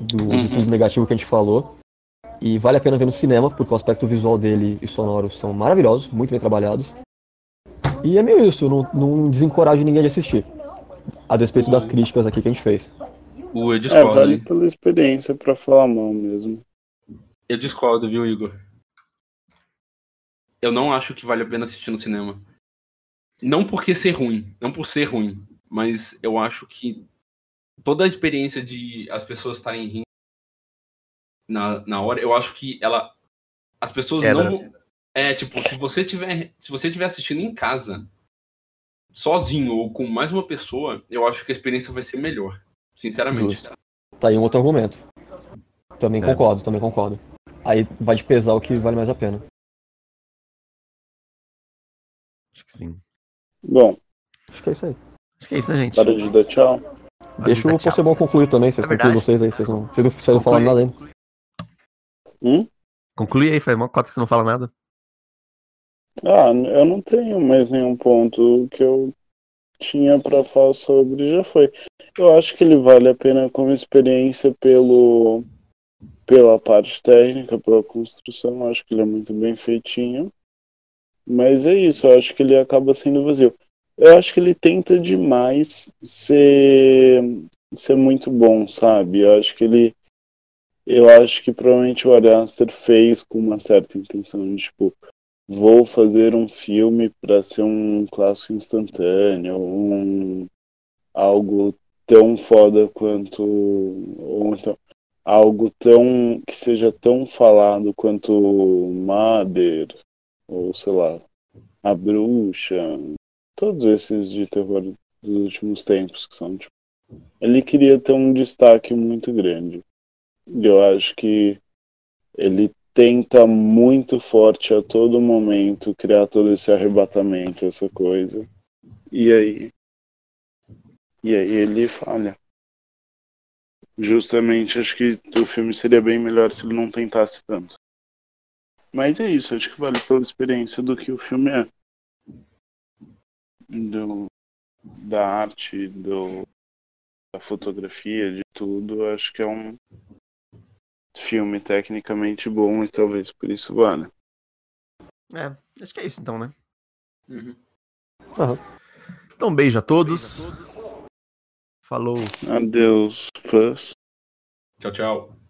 do, Uhum. tudo negativo que a gente falou. E vale a pena ver no cinema, porque o aspecto visual dele e sonoro são maravilhosos, muito bem trabalhados. E é meio isso, não, não desencorajo ninguém de assistir. A despeito das críticas aqui que a gente fez. O eu É, discordo, vale hein? pela experiência pra falar mal mesmo. Eu discordo, viu, Igor? Eu não acho que vale a pena assistir no cinema. Não porque ser ruim, não por ser ruim, mas eu acho que toda a experiência de as pessoas estarem rindo na, na hora, eu acho que ela. As pessoas Quebra. não. É, tipo, se você tiver. Se você estiver assistindo em casa, sozinho ou com mais uma pessoa, eu acho que a experiência vai ser melhor. Sinceramente. Justo. Tá aí um outro argumento. Também É. concordo, também concordo. Aí vai de pesar o que vale mais a pena. Acho que sim. Bom, Acho que é isso aí. Acho que é isso, né, gente? para de dar tchau. Deixa o Tchau. Possebon concluir também, vocês É verdade. vocês aí, vocês não, vocês não, vocês não falaram nada ainda. Hum? Conclui aí, faz mó cota que você não fala nada. Ah, eu não tenho mais nenhum ponto O que eu tinha pra falar sobre já foi. Eu acho que ele vale a pena como experiência pelo pela parte técnica, pela construção. Eu acho que ele é muito bem feitinho. Mas é isso, eu acho que ele acaba sendo vazio. Eu acho que ele tenta demais ser ser muito bom, sabe? Eu acho que ele eu acho que provavelmente o Ari Aster fez com uma certa intenção de tipo vou fazer um filme para ser um clássico instantâneo, um algo tão foda quanto ou então algo tão que seja tão falado quanto Mother ou sei lá, A Bruxa, todos esses de terror dos últimos tempos que são tipo, ele queria ter um destaque muito grande. Eu acho que ele tenta muito forte a todo momento criar todo esse arrebatamento, essa coisa. E aí. E aí ele falha. Justamente acho que o filme seria bem melhor se ele não tentasse tanto. Mas é isso, acho que vale pela experiência do que o filme é. Do, da arte, do, da fotografia, de tudo, acho que é um filme tecnicamente bom e talvez por isso valha. É, acho que é isso então, né? Uhum. Aham. Então, um beijo a todos. Falou. Adeus, fãs. Tchau, tchau.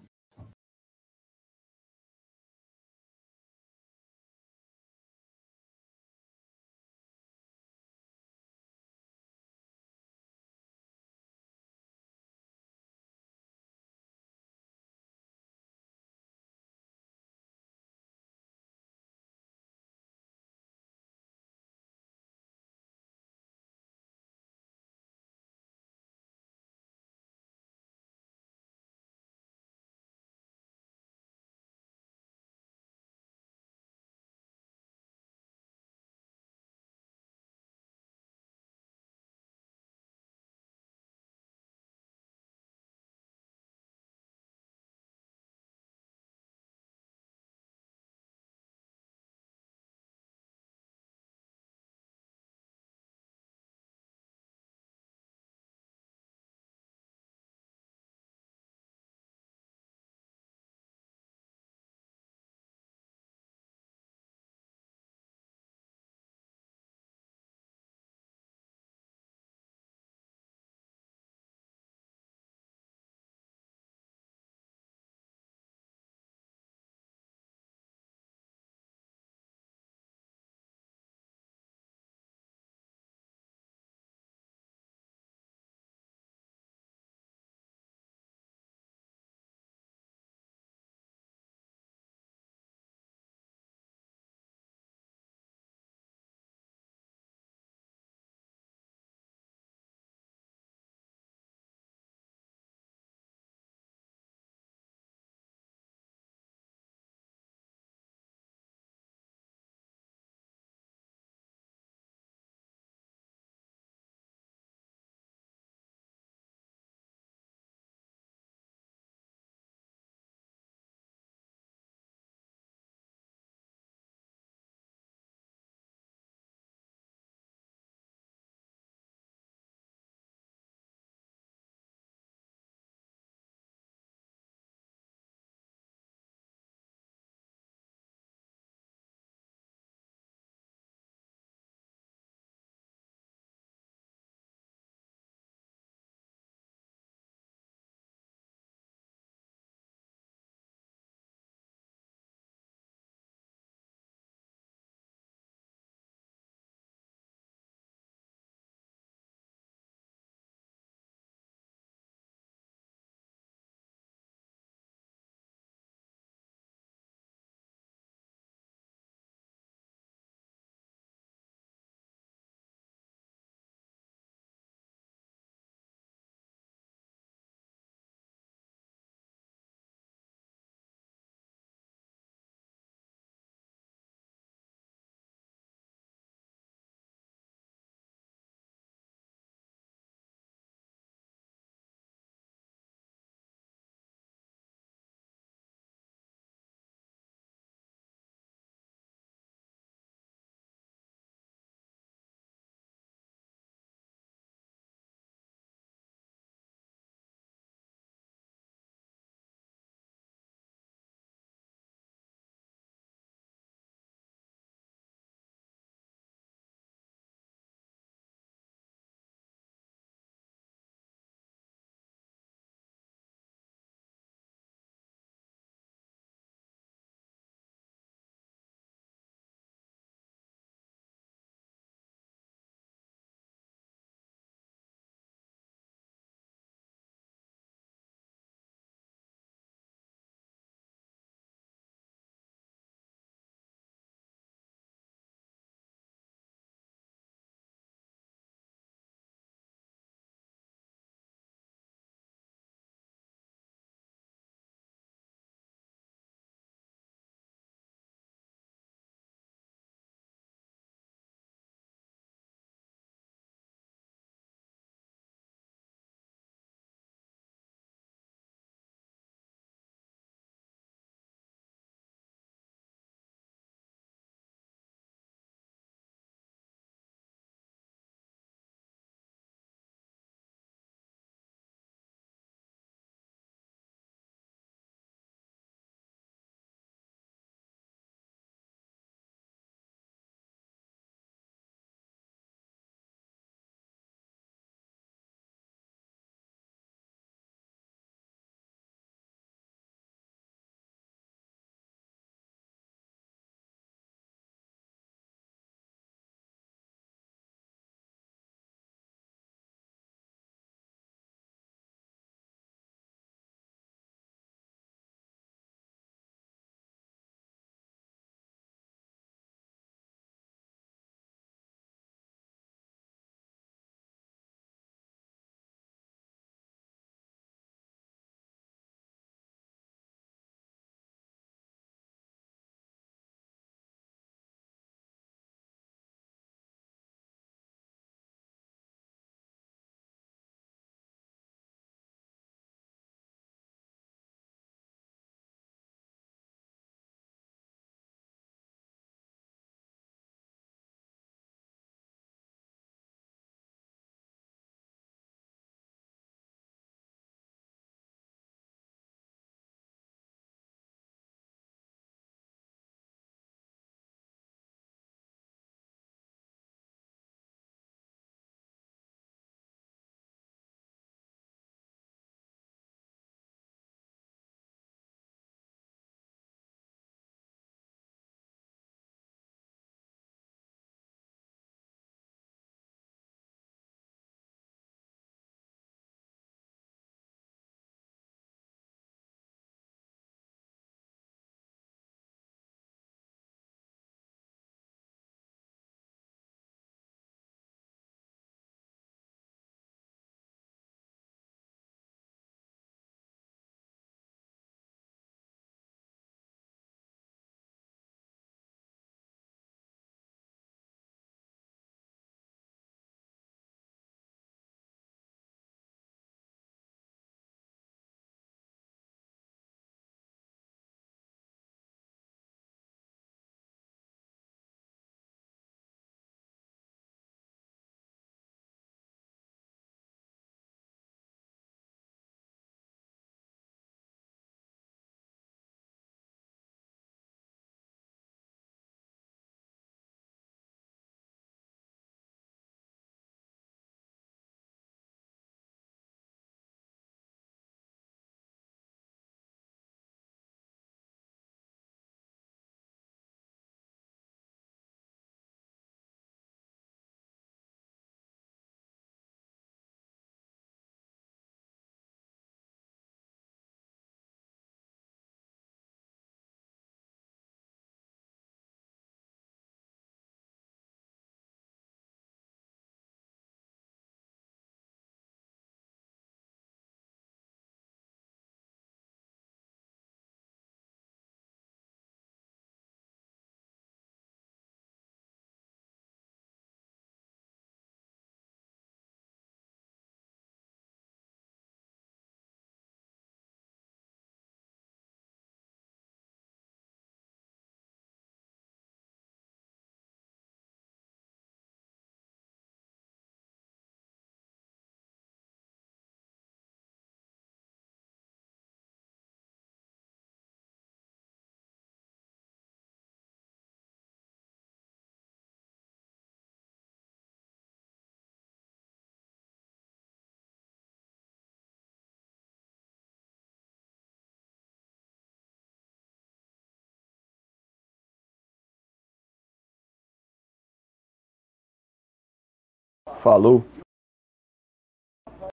Falou!